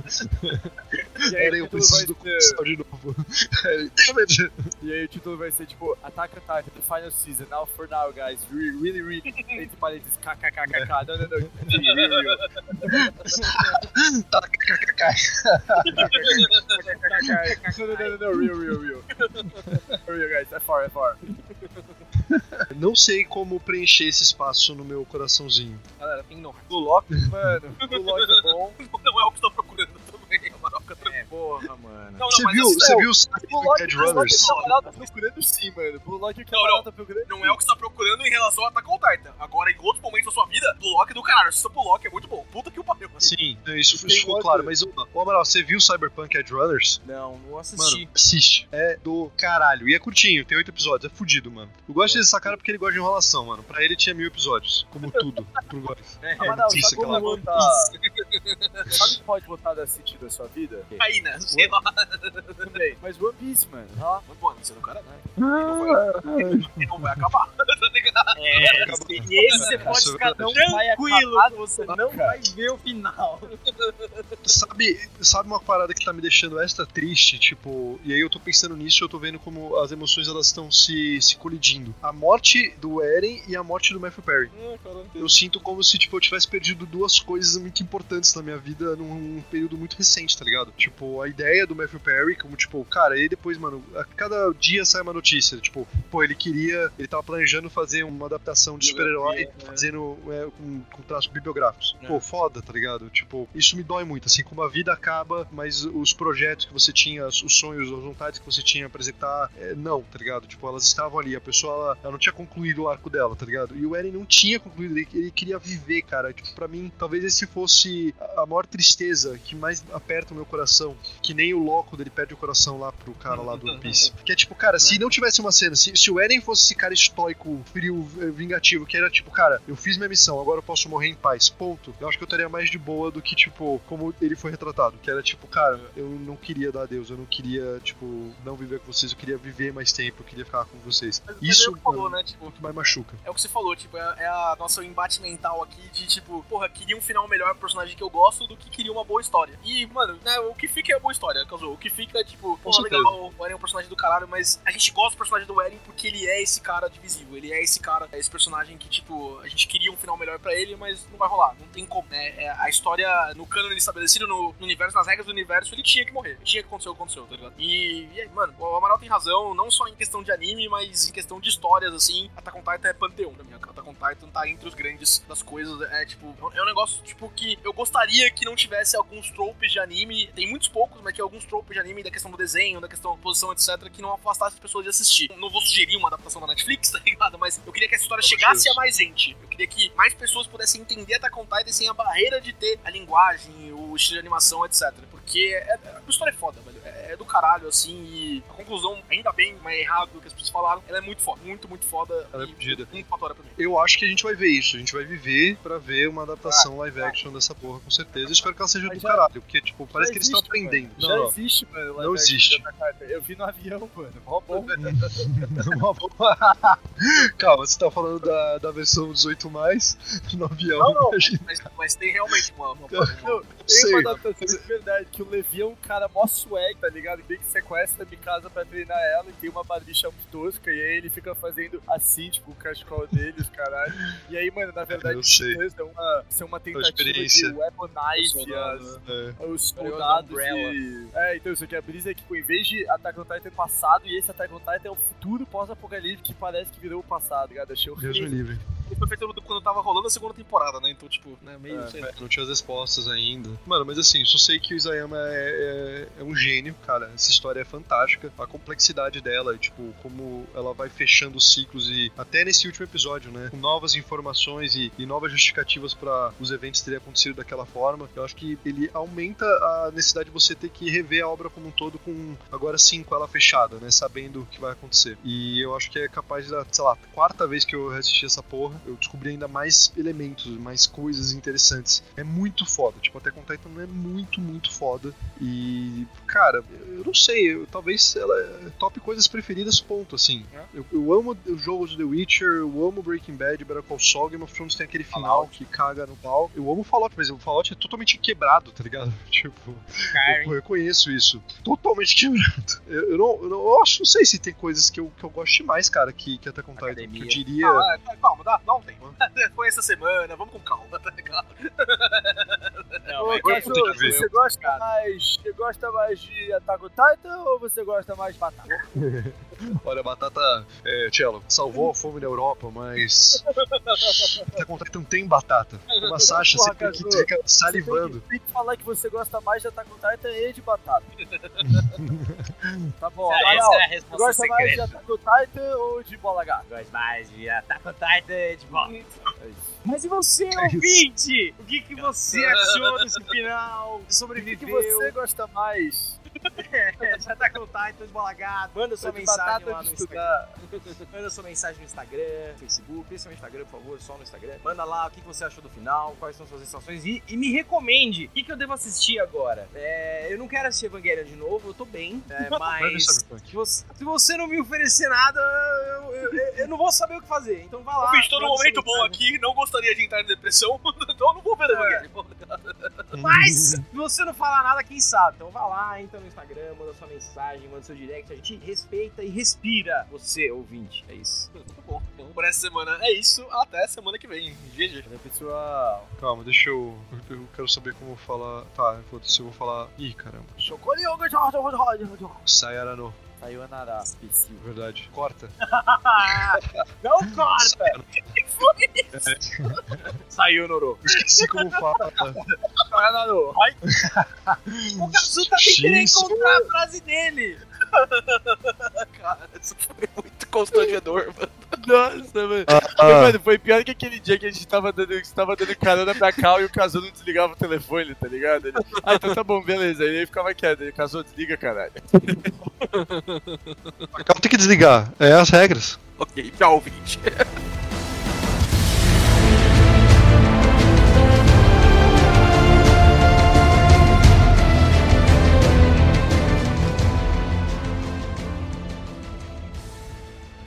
E aí, Era o eu preciso vai do ser- de novo. [laughs] Damn it! E aí o título vai ser tipo Attack on Titan, The Final Season, Now for Now, guys, really, really, really, entre parênteses, kkkk, não, não, não, really, real. Tá, no, no, no, real, real, real. Real, guys, é far, é far. Não sei como preencher esse espaço no meu coraçãozinho. Galera, tem não. Blue Lock, mano, Blue Lock é bom. Não é o que tá procurando também, a Maroca. É, porra, mano. Não, não, Você viu, assim, você não, viu o é Runners? o camarada tá procurando sim, mano. Blue Lock é o que Não, camarada tá procurando. Não é o que você tá procurando em relação a Attack on Titan. Agora, em outros momentos da sua vida, Blue Lock é do caralho. Se Blue Lock é muito bom. Puta que o pariu. Sim, isso, ficou claro. Mas, ô, Amaral, você viu Cyberpunk Edge Runners? Não, não assisti. Mano, assiste. É do caralho. E é curtinho, tem oito episódios. É fudido, mano. Eu gosto dessa cara porque ele gosta de enrolação, mano. Pra ele tinha mil episódios. Como tudo. [laughs] Pro God. É, Camarada, Isso, sabe como aquela- botar... Sabe o que pode botar dar sentido na sua vida? Aí, né? Sei lá. Também. Mas One Piece, mano. Mas, pô, você é do caralho. E não vai acabar. [laughs] Tá ligado? É, e esse você pode é ficar verdade. tranquilo, Vai que você acabar não nunca. vai ver o final. Sabe, sabe uma parada que tá me deixando extra triste? Tipo, e aí eu tô pensando nisso e eu tô vendo como as emoções elas estão se, se colidindo. A morte do Eren e a morte do Matthew Perry. Eu sinto como se, tipo, eu tivesse perdido duas coisas muito importantes na minha vida num período muito recente, tá ligado? Tipo, a ideia do Matthew Perry, como, tipo, cara, aí depois, mano, a cada dia sai uma notícia, tipo, pô, ele queria, ele tava planejando fazer uma adaptação de super-herói, né? fazendo é, com, com traços bibliográficos. É. Pô, foda, tá ligado? Tipo, isso me dói muito, assim, como a vida acaba, mas os projetos que você tinha, os sonhos, as vontades que você tinha pra executar, é, não, tá ligado? Tipo, elas estavam ali, a pessoa, ela, ela não tinha concluído o arco dela, tá ligado? E o Eren não tinha concluído, ele, ele queria viver, cara. Tipo, pra mim, talvez esse fosse a a maior tristeza que mais aperta o meu coração, que nem o Loco dele perde o coração lá pro cara lá do One Piece. [laughs] Que é tipo, cara, se não tivesse uma cena, se, se o Eren fosse esse cara estoico, frio, eh, vingativo, que era tipo, cara, eu fiz minha missão, agora eu posso morrer em paz, ponto. Eu acho que eu estaria mais de boa do que, tipo, como ele foi retratado. Que era tipo, cara, eu não queria dar adeus, eu não queria, tipo, não viver com vocês, eu queria viver mais tempo, eu queria ficar com vocês. Mas, mas Isso é o que falou, mano, né? Tipo, é o que mais machuca. é o que você falou, tipo, é, é a nossa embate mental aqui de, tipo, porra, queria um final melhor pro personagem que eu gosto do que queria uma boa história. E, mano, né, o que fica é a boa história, causou. O que fica é, tipo, certeza. legal, o Eren é um personagem do caralho, mas a gente gosta do personagem do Eren porque ele é esse cara divisível, ele é esse cara, é esse personagem que, tipo, a gente queria um final melhor pra ele, mas não vai rolar, não tem como. É, é a história no cânone estabelecido, no, no universo, nas regras do universo, ele tinha que morrer. Tinha que acontecer o que aconteceu, tá ligado? E, e aí, mano, o Amaral tem razão, não só em questão de anime, mas em questão de histórias, assim, Attack on Titan é panteão pra mim. Attack on Titan tá entre os grandes das coisas. É tipo, é um negócio, tipo, que eu gostaria que não tivesse alguns tropes de anime, tem muitos poucos, mas que alguns tropes de anime da questão do desenho, da questão da posição, etc, que não afastasse as pessoas de assistir. Não vou sugerir uma adaptação da Netflix, [laughs] tá ligado? Mas eu queria que a história chegasse a mais gente. Eu queria que mais pessoas pudessem entender Attack on Titan sem a barreira de ter a linguagem, o estilo de animação, etc. Porque é, a história é foda, velho. É, é do caralho, assim, e a conclusão, ainda bem, mas é errado do que as pessoas falaram, ela é muito foda. Muito, muito foda. Ela é pra mim. Eu acho que a gente vai ver isso. A gente vai viver pra ver uma adaptação live action dessa porra, com certeza. Eu espero que ela seja Mas do já- caralho, porque, tipo, parece Já que eles estão existe, aprendendo. mano. Já Não, não. existe, mano. live Não existe. Eu vi no avião, mano. Mó bom. [laughs] [laughs] Calma, você tá falando da, da versão 18 mais [laughs] no avião. Não, não, Imagina. mas, mas tem realmente uma. uma, uma Não, Tem Sei. uma adaptação de verdade, que o Levi é um cara mó swag, tá ligado? Bem que sequestra a Mikasa pra treinar ela e tem uma barbicha muito tosca, e aí ele fica fazendo assim, tipo, o cachecol dele, os caralho. E aí, mano, na verdade, os titãs são uma, são uma tentativa de weaponize as, É. os soldados e... É, então, isso aqui, a brisa é que, tipo, em vez de Attack on Titan passado, e esse Attack on Titan é o futuro pós-apocalipse que parece que virou o passado, tá ligado? Achei Deus me horrível. livre. Ele foi feito quando tava rolando a segunda temporada, né? Então, tipo, né, meio. É. É, não tinha as respostas ainda. Mano, mas assim, só sei que o Isayama é, é, é um gênio, cara. Essa história é fantástica. A complexidade dela, tipo, como ela vai fechando os ciclos e até nesse último episódio, né? Com novas informações e, e novas justificativas para os eventos terem acontecido daquela forma. Eu acho que ele aumenta a necessidade de você ter que rever a obra como um todo com, agora sim, com ela fechada, né? Sabendo o que vai acontecer. E eu acho que é capaz da, sei lá, quarta vez que eu assisti essa porra, eu descobri ainda mais elementos, mais coisas interessantes. É muito foda. Tipo, até com Titan é muito, muito foda. E, cara, eu não sei, eu, talvez ela é top coisas preferidas, ponto, assim. É. Eu, eu amo os jogos do The Witcher, eu amo Breaking Bad, Better Call Saul, Game of Thrones tem aquele final que caga no pau. Eu amo Fallout, mas o Fallout é totalmente quebrado, tá ligado? [laughs] Tipo, eu reconheço isso. Totalmente quebrado. [laughs] Eu, eu não, eu não eu acho, não sei se tem coisas que eu, que eu goste mais, cara, que, que até com Titan. Que eu diria. Ah, é, calma, dá um tempo. [laughs] Foi essa semana, vamos com calma, tá ligado? Não, Ô, tem que você gosta mais. Você gosta mais de Attack on Titan ou você gosta mais de batata? [laughs] Olha, batata. É, Cello, salvou a fome na Europa, mas. [laughs] Até com Titan tem batata. Como a Sasha Porra, sempre que Cazu, fica Você salivando. Tem que, tem que falar que você gosta mais de Attack on Titan e de batata. [laughs] tá bom, Essa Amaral, é a você resposta gosta mais de secreta. Attack on Titan ou de bola gata? Gosto mais de Attack on Titan de volta. É. Mas e você, É isso. ouvinte? O que, que você achou desse final? O que, Sobreviveu? que você gosta mais? [laughs] de Attack on Titan de bola gata? Manda sua mensagem lá no estudar? Instagram. Manda sua mensagem no Instagram, Facebook, principalmente no Instagram, por favor, só no Instagram. Manda lá o que você achou do final, quais são suas sensações e, e me recomende o que, que eu devo assistir agora. É, eu não quero assistir Evangelion de novo, eu tô bem, é, [laughs] mas se você, se você não me oferecer nada, eu, eu- eu- eu não vou saber o que fazer. Então vai lá. Bicho, tô num momento bom aqui, não gostaria de entrar em depressão, [laughs] então eu não vou ver É. Evangelho. Mas, se você não falar nada, quem sabe? Então vai lá, entra no Instagram, manda sua mensagem, manda seu direct. A gente respeita e respira você, ouvinte. É isso. [laughs] Tá bom, então por essa semana é isso, até semana que vem. GG. Olha, pessoal. Calma, deixa eu. Eu quero saber como falar. Tá, foda-se, eu vou falar. Ih, caramba. Chocolioga, Sayara no. Saiu a Nara, imbecil. Verdade. Corta. [laughs] Não corta! Sayara. [laughs] Saiu, Noro. Esqueci como fala. Vai, Naru. O Kazu tá tentando encontrar a frase dele. [laughs] Cara, isso foi muito constrangedor, mano. Nossa, mano. Ah, Mano, foi pior que aquele dia que a gente tava dando, você tava dando carona pra Cal e o Cazu não desligava o telefone, tá ligado? Ele, ah, então tá bom, beleza. Aí ele ficava quieto, ele Cazu, desliga, caralho. Calma, tem que desligar. É as regras. Ok, tchau, ouvinte. [laughs]